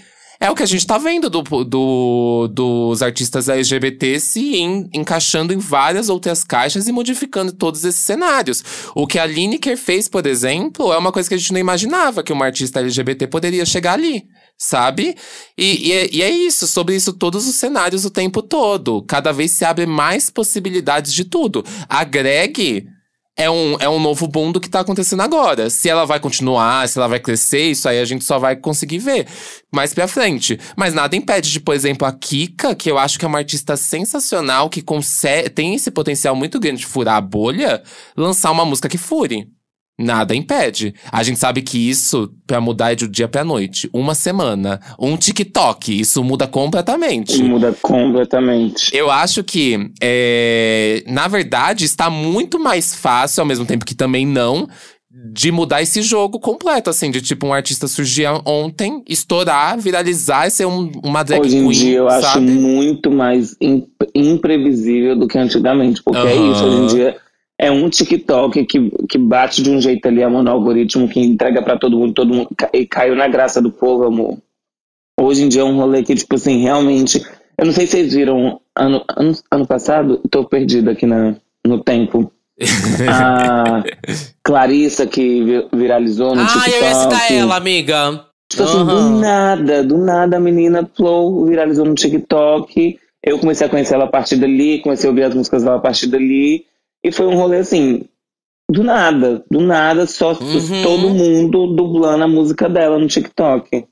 Speaker 1: É o que a gente tá vendo do, do- dos artistas LGBT se en- encaixando em várias outras caixas e modificando todos esses cenários. O que a Lineker fez, por exemplo, é uma coisa que a gente não imaginava que uma artista LGBT poderia chegar ali. Sabe? E, e é, e é isso, sobre isso todos os cenários o tempo todo. Cada vez se abre mais possibilidades de tudo. A Greg é um, é um novo mundo que tá acontecendo agora. Se ela vai continuar, se ela vai crescer, isso aí a gente só vai conseguir ver mais pra frente. Mas nada impede de, por exemplo, a Kika, que eu acho que é uma artista sensacional, que consegue, tem esse potencial muito grande de furar a bolha, lançar uma música que fure. Nada impede. A gente sabe que isso, pra mudar, é de um dia pra noite. Uma semana. Um TikTok. Isso muda completamente.
Speaker 3: Muda completamente.
Speaker 1: Eu acho que, é, na verdade, está muito mais fácil, ao mesmo tempo que também não, de mudar esse jogo completo, assim, de tipo um artista surgir ontem, estourar, viralizar e ser um- uma drag
Speaker 3: Hoje em
Speaker 1: queen,
Speaker 3: dia eu acho
Speaker 1: sabe?
Speaker 3: muito mais im- imprevisível do que antigamente, porque é
Speaker 1: Aham.
Speaker 3: isso, hoje em dia é um TikTok que, que bate de um jeito ali, é um algoritmo que entrega pra todo mundo, todo mundo e caiu na graça do povo, amor. Hoje em dia é um rolê que, tipo assim, realmente. Eu não sei se vocês viram ano, ano, ano passado, tô perdido aqui na, no tempo. A Clarissa que vi- viralizou no
Speaker 2: Ah,
Speaker 3: TikTok.
Speaker 2: eu ia citar ela, amiga.
Speaker 3: Tipo assim, do nada, do nada a menina Flow viralizou no TikTok. Eu comecei a conhecer ela a partir dali, comecei a ouvir as músicas dela a partir dali. E foi um rolê assim, do nada, do nada, só
Speaker 2: Uhum.
Speaker 3: todo mundo dublando a música dela no TikTok.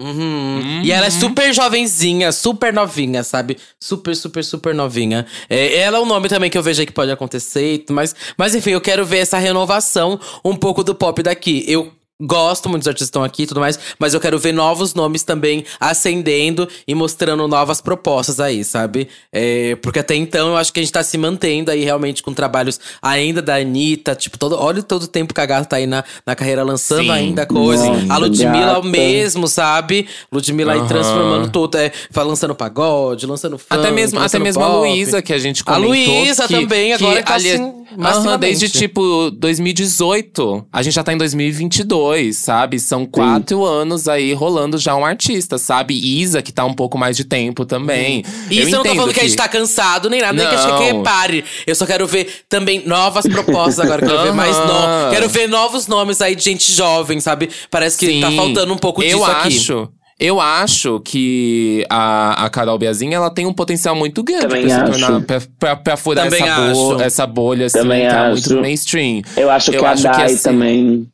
Speaker 2: Uhum.
Speaker 1: Uhum.
Speaker 2: E ela é super jovenzinha, super novinha, sabe? Super, super, super novinha. É, ela é um nome também que eu vejo aí que pode acontecer, e tudo mais. Mas enfim, eu quero ver essa renovação um pouco do pop daqui. Eu gosto muito dos artistas estão aqui e tudo mais, mas eu quero ver novos nomes também ascendendo e mostrando novas propostas aí, sabe? É, porque até então eu acho que a gente tá se mantendo aí realmente com trabalhos ainda da Anitta, tipo, todo, olha todo o tempo que a gata tá aí na, na carreira lançando
Speaker 1: Sim.
Speaker 2: ainda coisa.
Speaker 3: Nossa,
Speaker 2: a Ludmilla
Speaker 3: gata.
Speaker 2: mesmo, sabe? Ludmilla aí
Speaker 1: Aham.
Speaker 2: transformando tudo, é, lançando pagode, lançando funk,
Speaker 1: Até mesmo, até mesmo a
Speaker 2: pop.
Speaker 1: Luísa, que a gente
Speaker 2: A
Speaker 1: comentou.
Speaker 2: Luísa
Speaker 1: que,
Speaker 2: também, agora
Speaker 1: que
Speaker 2: tá
Speaker 1: ali-
Speaker 2: assim,
Speaker 1: Aham,
Speaker 2: massivamente.
Speaker 1: desde tipo 2018. A gente já tá em 2022, sabe? São quatro anos aí rolando já um artista, sabe? Isa, que tá um pouco mais de tempo também.
Speaker 2: E isso eu, não tô
Speaker 1: entendo
Speaker 2: falando que... a gente tá cansado, nem nada, nem que a gente que
Speaker 1: Não.
Speaker 2: repare. Eu só quero ver também novas propostas agora. Quero ver mais nomes. Quero ver novos nomes aí de gente jovem, sabe? Parece que tá
Speaker 1: Sim.
Speaker 2: faltando um pouco
Speaker 1: eu
Speaker 2: disso aqui.
Speaker 1: acho, Eu acho que a, a Carol Biazinha, ela tem um potencial muito grande
Speaker 3: Também
Speaker 1: pra, se
Speaker 3: acho.
Speaker 1: tornar, pra, pra, pra furar essa, bo- essa bolha, assim,
Speaker 3: Também
Speaker 1: muito
Speaker 3: acho.
Speaker 1: no mainstream.
Speaker 3: Eu acho
Speaker 1: Eu
Speaker 3: que a
Speaker 1: acho que
Speaker 3: Dai
Speaker 1: assim-
Speaker 3: também.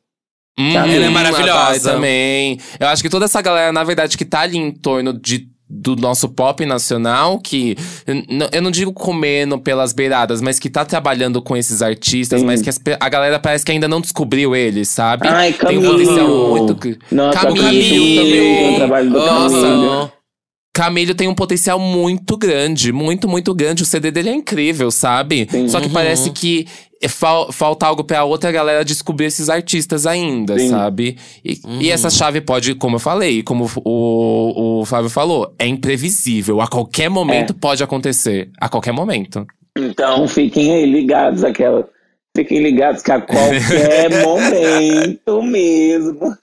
Speaker 1: Hum,
Speaker 3: Ela é
Speaker 2: maravilhosa.
Speaker 1: Também. Eu acho que toda essa galera, na verdade, que tá ali em torno de, do nosso pop nacional, que eu não digo comendo pelas beiradas, mas que tá trabalhando com esses artistas,
Speaker 3: Sim.
Speaker 1: mas que a galera parece que ainda não descobriu eles, sabe?
Speaker 3: Ai,
Speaker 1: Tem um
Speaker 3: Camilo.
Speaker 1: potencial muito.
Speaker 3: Nossa,
Speaker 1: Camilo
Speaker 3: Camilo
Speaker 1: também. Nossa.
Speaker 3: Camilo.
Speaker 1: Camilo tem um potencial muito grande, muito, muito grande. O CD dele é incrível, sabe?
Speaker 3: Sim.
Speaker 1: Só que
Speaker 2: Uhum.
Speaker 1: parece que fal- falta algo pra outra galera descobrir esses artistas ainda,
Speaker 3: Sim.
Speaker 1: sabe? E,
Speaker 2: Uhum.
Speaker 1: e essa chave pode, como eu falei, como o, o Fábio falou, é imprevisível. A qualquer momento
Speaker 3: É.
Speaker 1: pode acontecer. A qualquer momento.
Speaker 3: Então fiquem aí ligados aquela. Fiquem ligados que a qualquer momento mesmo.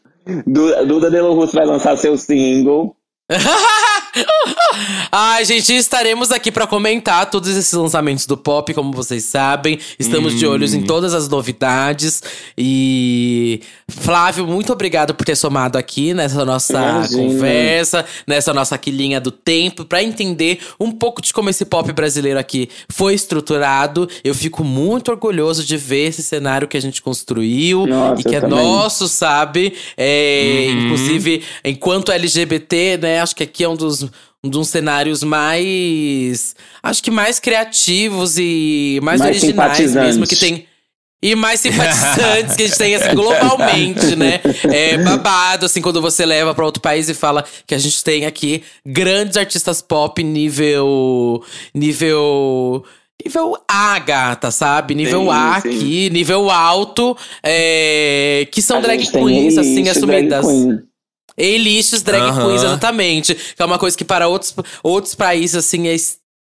Speaker 3: Du- Duda Delo Russo vai lançar seu single.
Speaker 2: Ai, gente, estaremos aqui para comentar todos esses lançamentos do pop, como vocês sabem. Estamos hum. de olhos em hum. todas as novidades. E Flávio, muito obrigado por ter somado aqui nessa nossa Imagina. conversa, nessa nossa quilinha do tempo, para entender um pouco de como esse pop brasileiro aqui foi estruturado. Eu fico muito orgulhoso de ver esse cenário que a gente construiu nossa, e que é também. nosso, sabe? É, uhum. Inclusive, enquanto LGBT, né? Acho que aqui é um dos um dos cenários mais. Acho que mais criativos e mais, mais originais mesmo que tem. E mais simpatizantes que a gente tem, assim, globalmente, né? É babado, assim, quando você leva para outro país e fala que a gente tem aqui grandes artistas pop nível. nível. Nível A, gata, sabe? Nível sim, A sim. aqui, nível alto, é, que são a drag queens, assim, assumidas. Elites drag uhum. queens, exatamente. Que é uma coisa que para outros, outros países, assim, é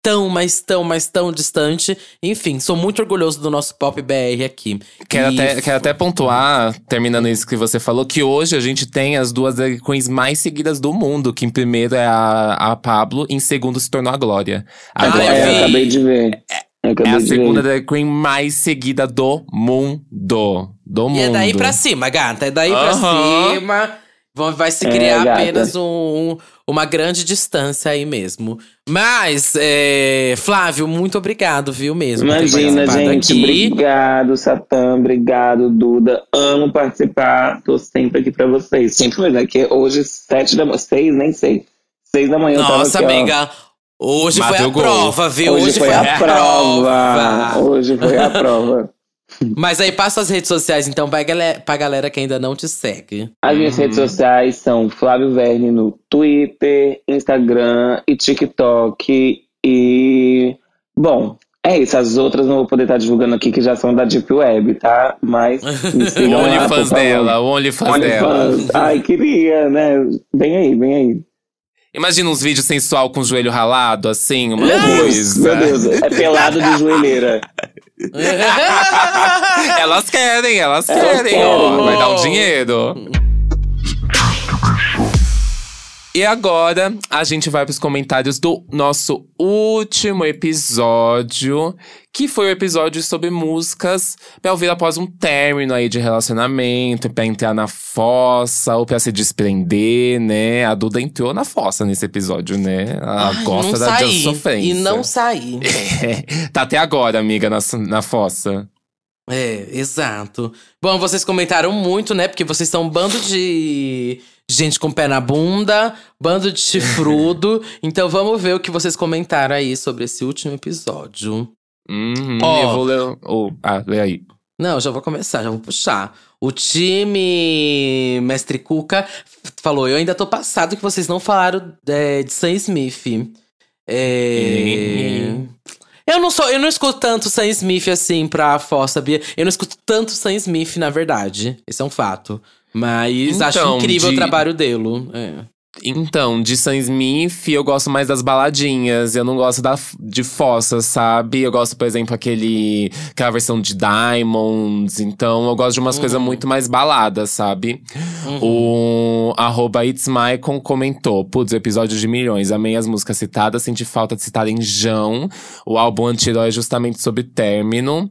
Speaker 2: tão, mas tão, mas tão distante. Enfim, sou muito orgulhoso do nosso pop BR aqui.
Speaker 1: Quero, e... até, quero até pontuar, terminando isso que você falou, que hoje a gente tem as duas drag queens mais seguidas do mundo. Que em primeiro é a, a Pablo, em segundo se tornou a Glória. A
Speaker 3: ah, Glória é, acabei de ver.
Speaker 1: É a segunda drag queen mais seguida do mundo. Do e mundo.
Speaker 2: é daí pra cima, gata. É daí uhum. pra cima. Vai se é, criar é, apenas um, um, uma grande distância aí mesmo. Mas, é, Flávio, muito obrigado, viu mesmo?
Speaker 3: Imagina, gente. Aqui. Obrigado, Satã. Obrigado, Duda. Amo participar. Tô sempre aqui pra vocês. Sempre mesmo. Aqui é hoje, sete da manhã. Seis, nem sei. Seis da manhã
Speaker 2: Nossa,
Speaker 3: eu tava
Speaker 2: aqui, amiga. Ó. Hoje foi a prova, viu?
Speaker 3: Hoje, hoje foi, foi, a, prova. prova. Hoje foi a prova.
Speaker 2: Mas aí passa as redes sociais, então, pra galera, pra galera que ainda não te segue.
Speaker 3: As minhas uhum. redes sociais são Flávio Verne no Twitter, Instagram e TikTok. E. Bom, é isso. As outras não vou poder estar divulgando aqui, que já são da Deep Web, tá? Mas
Speaker 1: O OnlyFans dela, o OnlyFans Only dela.
Speaker 3: Ai, queria, né? Bem aí, bem aí.
Speaker 1: Imagina uns vídeos sensual com o joelho ralado, assim, uma meu coisa.
Speaker 3: Deus, meu Deus, é pelado de joelheira.
Speaker 1: elas querem, elas querem, ó. Vai dar um dinheiro. E agora a gente vai para os comentários do nosso último episódio, que foi o episódio sobre músicas pra ouvir após um término aí de relacionamento, pra entrar na fossa ou pra se desprender, né? A Duda entrou na fossa nesse episódio, né? Ela Ai, gosta da saí, sofrência.
Speaker 2: E não saí.
Speaker 1: É, tá até agora, amiga, na, na fossa.
Speaker 2: É, exato. Bom, vocês comentaram muito, né? Porque vocês são um bando de gente com pé na bunda, bando de chifrudo. então vamos ver o que vocês comentaram aí sobre esse último episódio.
Speaker 1: Uhum, oh, eu vou ler. Oh, ah, lê aí.
Speaker 2: Não, já vou começar, já vou puxar. O time Mestre Cuca falou: Eu ainda tô passado que vocês não falaram é, de Sam Smith. É. Uhum. Eu não sou, eu não escuto tanto Sam Smith assim pra Foz, sabia? Eu não escuto tanto Sam Smith, na verdade. Esse é um fato. Mas então, acho incrível de... o trabalho dele. É.
Speaker 1: Então, de Sam Smith, eu gosto mais das baladinhas. Eu não gosto da, de fossa, sabe? Eu gosto, por exemplo, aquele, aquela versão de Diamonds. Então, eu gosto de umas uhum. coisas muito mais baladas, sabe? Uhum. O arroba It's Maicon comentou: Putz, episódio de milhões. Amei as músicas citadas, senti falta de citar em Jão. O álbum anti-herói é justamente sobre término.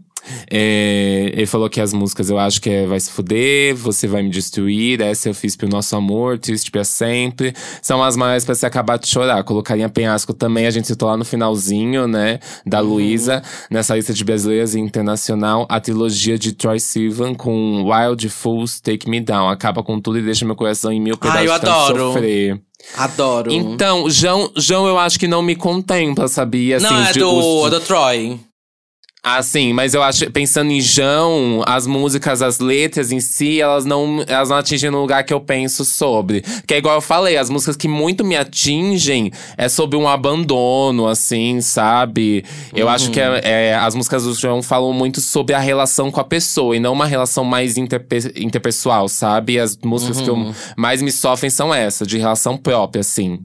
Speaker 1: É, ele falou que as músicas eu acho que é Vai Se Fuder, Você Vai Me Destruir, Essa Eu Fiz Pelo Nosso Amor, Triste Pra Sempre. São as maiores pra você acabar de chorar. Colocaria Penhasco também, a gente citou lá no finalzinho, né? Da uhum. Luísa, nessa lista de brasileiras e internacional, a trilogia de Troy Sivan com Wild Fools Take Me Down. Acaba com tudo e deixa meu coração em mil pedaços
Speaker 2: ah, eu adoro.
Speaker 1: sofrer.
Speaker 2: Adoro.
Speaker 1: Então, João, João, eu acho que não me contempla, sabia?
Speaker 2: Assim, não, é do, os... do Troy.
Speaker 1: Ah, sim, mas eu acho, pensando em João, as músicas, as letras em si, elas não, elas não atingem no lugar que eu penso sobre. Que é igual eu falei, as músicas que muito me atingem é sobre um abandono, assim, sabe? Eu uhum. acho que é, é, as músicas do João falam muito sobre a relação com a pessoa e não uma relação mais interpe interpessoal, sabe? As músicas uhum. que eu, uhum. mais me sofrem são essas, de relação própria, assim.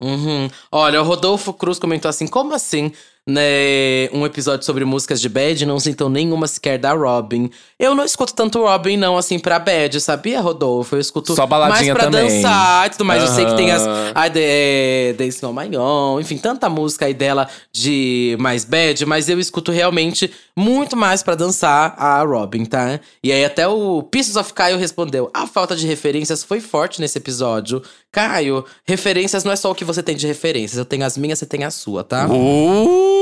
Speaker 2: Uhum. Olha, o Rodolfo Cruz comentou assim: como assim? Né, um episódio sobre músicas de bad, não sintam nenhuma sequer da Robin. Eu não escuto tanto Robin, não, assim, pra bad, sabia, Rodolfo? Eu escuto
Speaker 1: Só baladinha
Speaker 2: mais pra
Speaker 1: também.
Speaker 2: dançar e tudo mais. Eu sei que tem as. A de, Daisy On My Own, enfim, tanta música aí dela de mais bad, mas eu escuto realmente muito mais pra dançar a Robin, tá? E aí até o Pieces of Caio respondeu: a falta de referências foi forte nesse episódio. Caio, referências não é só o que você tem de referências. Eu tenho as minhas, você tem a sua, tá?
Speaker 1: Uh!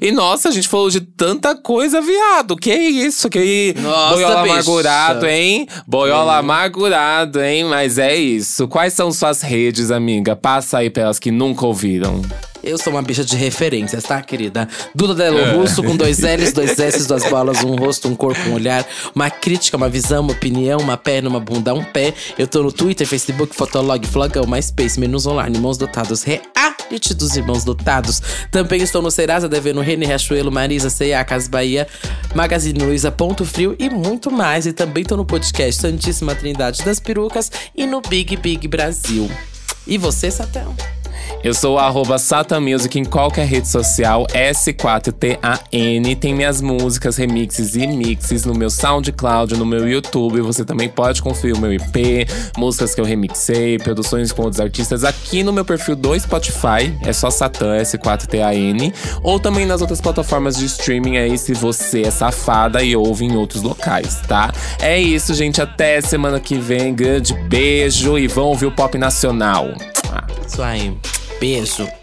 Speaker 1: E nossa, a gente falou de tanta coisa, viado. Que isso? Que
Speaker 2: Nossa,
Speaker 1: boiola
Speaker 2: bicha.
Speaker 1: amargurado, hein? Boiola amargurado, hein? Mas é isso. Quais são suas redes, amiga? Passa aí pelas que nunca ouviram.
Speaker 2: Eu sou uma bicha de referências, tá, querida? Duda Delo Russo, com dois L's, dois S, duas bolas, um rosto, um corpo, um olhar, uma crítica, uma visão, uma opinião, uma perna, uma bunda, um pé. Eu tô no Twitter, Facebook, Fotolog, Flogão, MySpace, Menus Online, Irmãos Dotados, Reality dos Irmãos Dotados. Também estou no Serasa, devendo Rene Riachuelo, Marisa, C&A, Cas Bahia, Magazine Luiza, Ponto Frio e muito mais. E também tô no podcast Santíssima Trindade das Perucas e no Big Big Brasil. E você, Satão?
Speaker 1: Eu sou arroba Music em qualquer rede social, S4TAN. Tem minhas músicas, remixes e mixes no meu SoundCloud, no meu YouTube. Você também pode conferir o meu IP, músicas que eu remixei, produções com outros artistas aqui no meu perfil do Spotify. É só Satan, S4TAN. Ou também nas outras plataformas de streaming aí, se você é safada e ouve em outros locais, tá? É isso, gente. Até semana que vem. Grande beijo e vão ouvir o pop nacional.
Speaker 2: Isso aí. Beijo.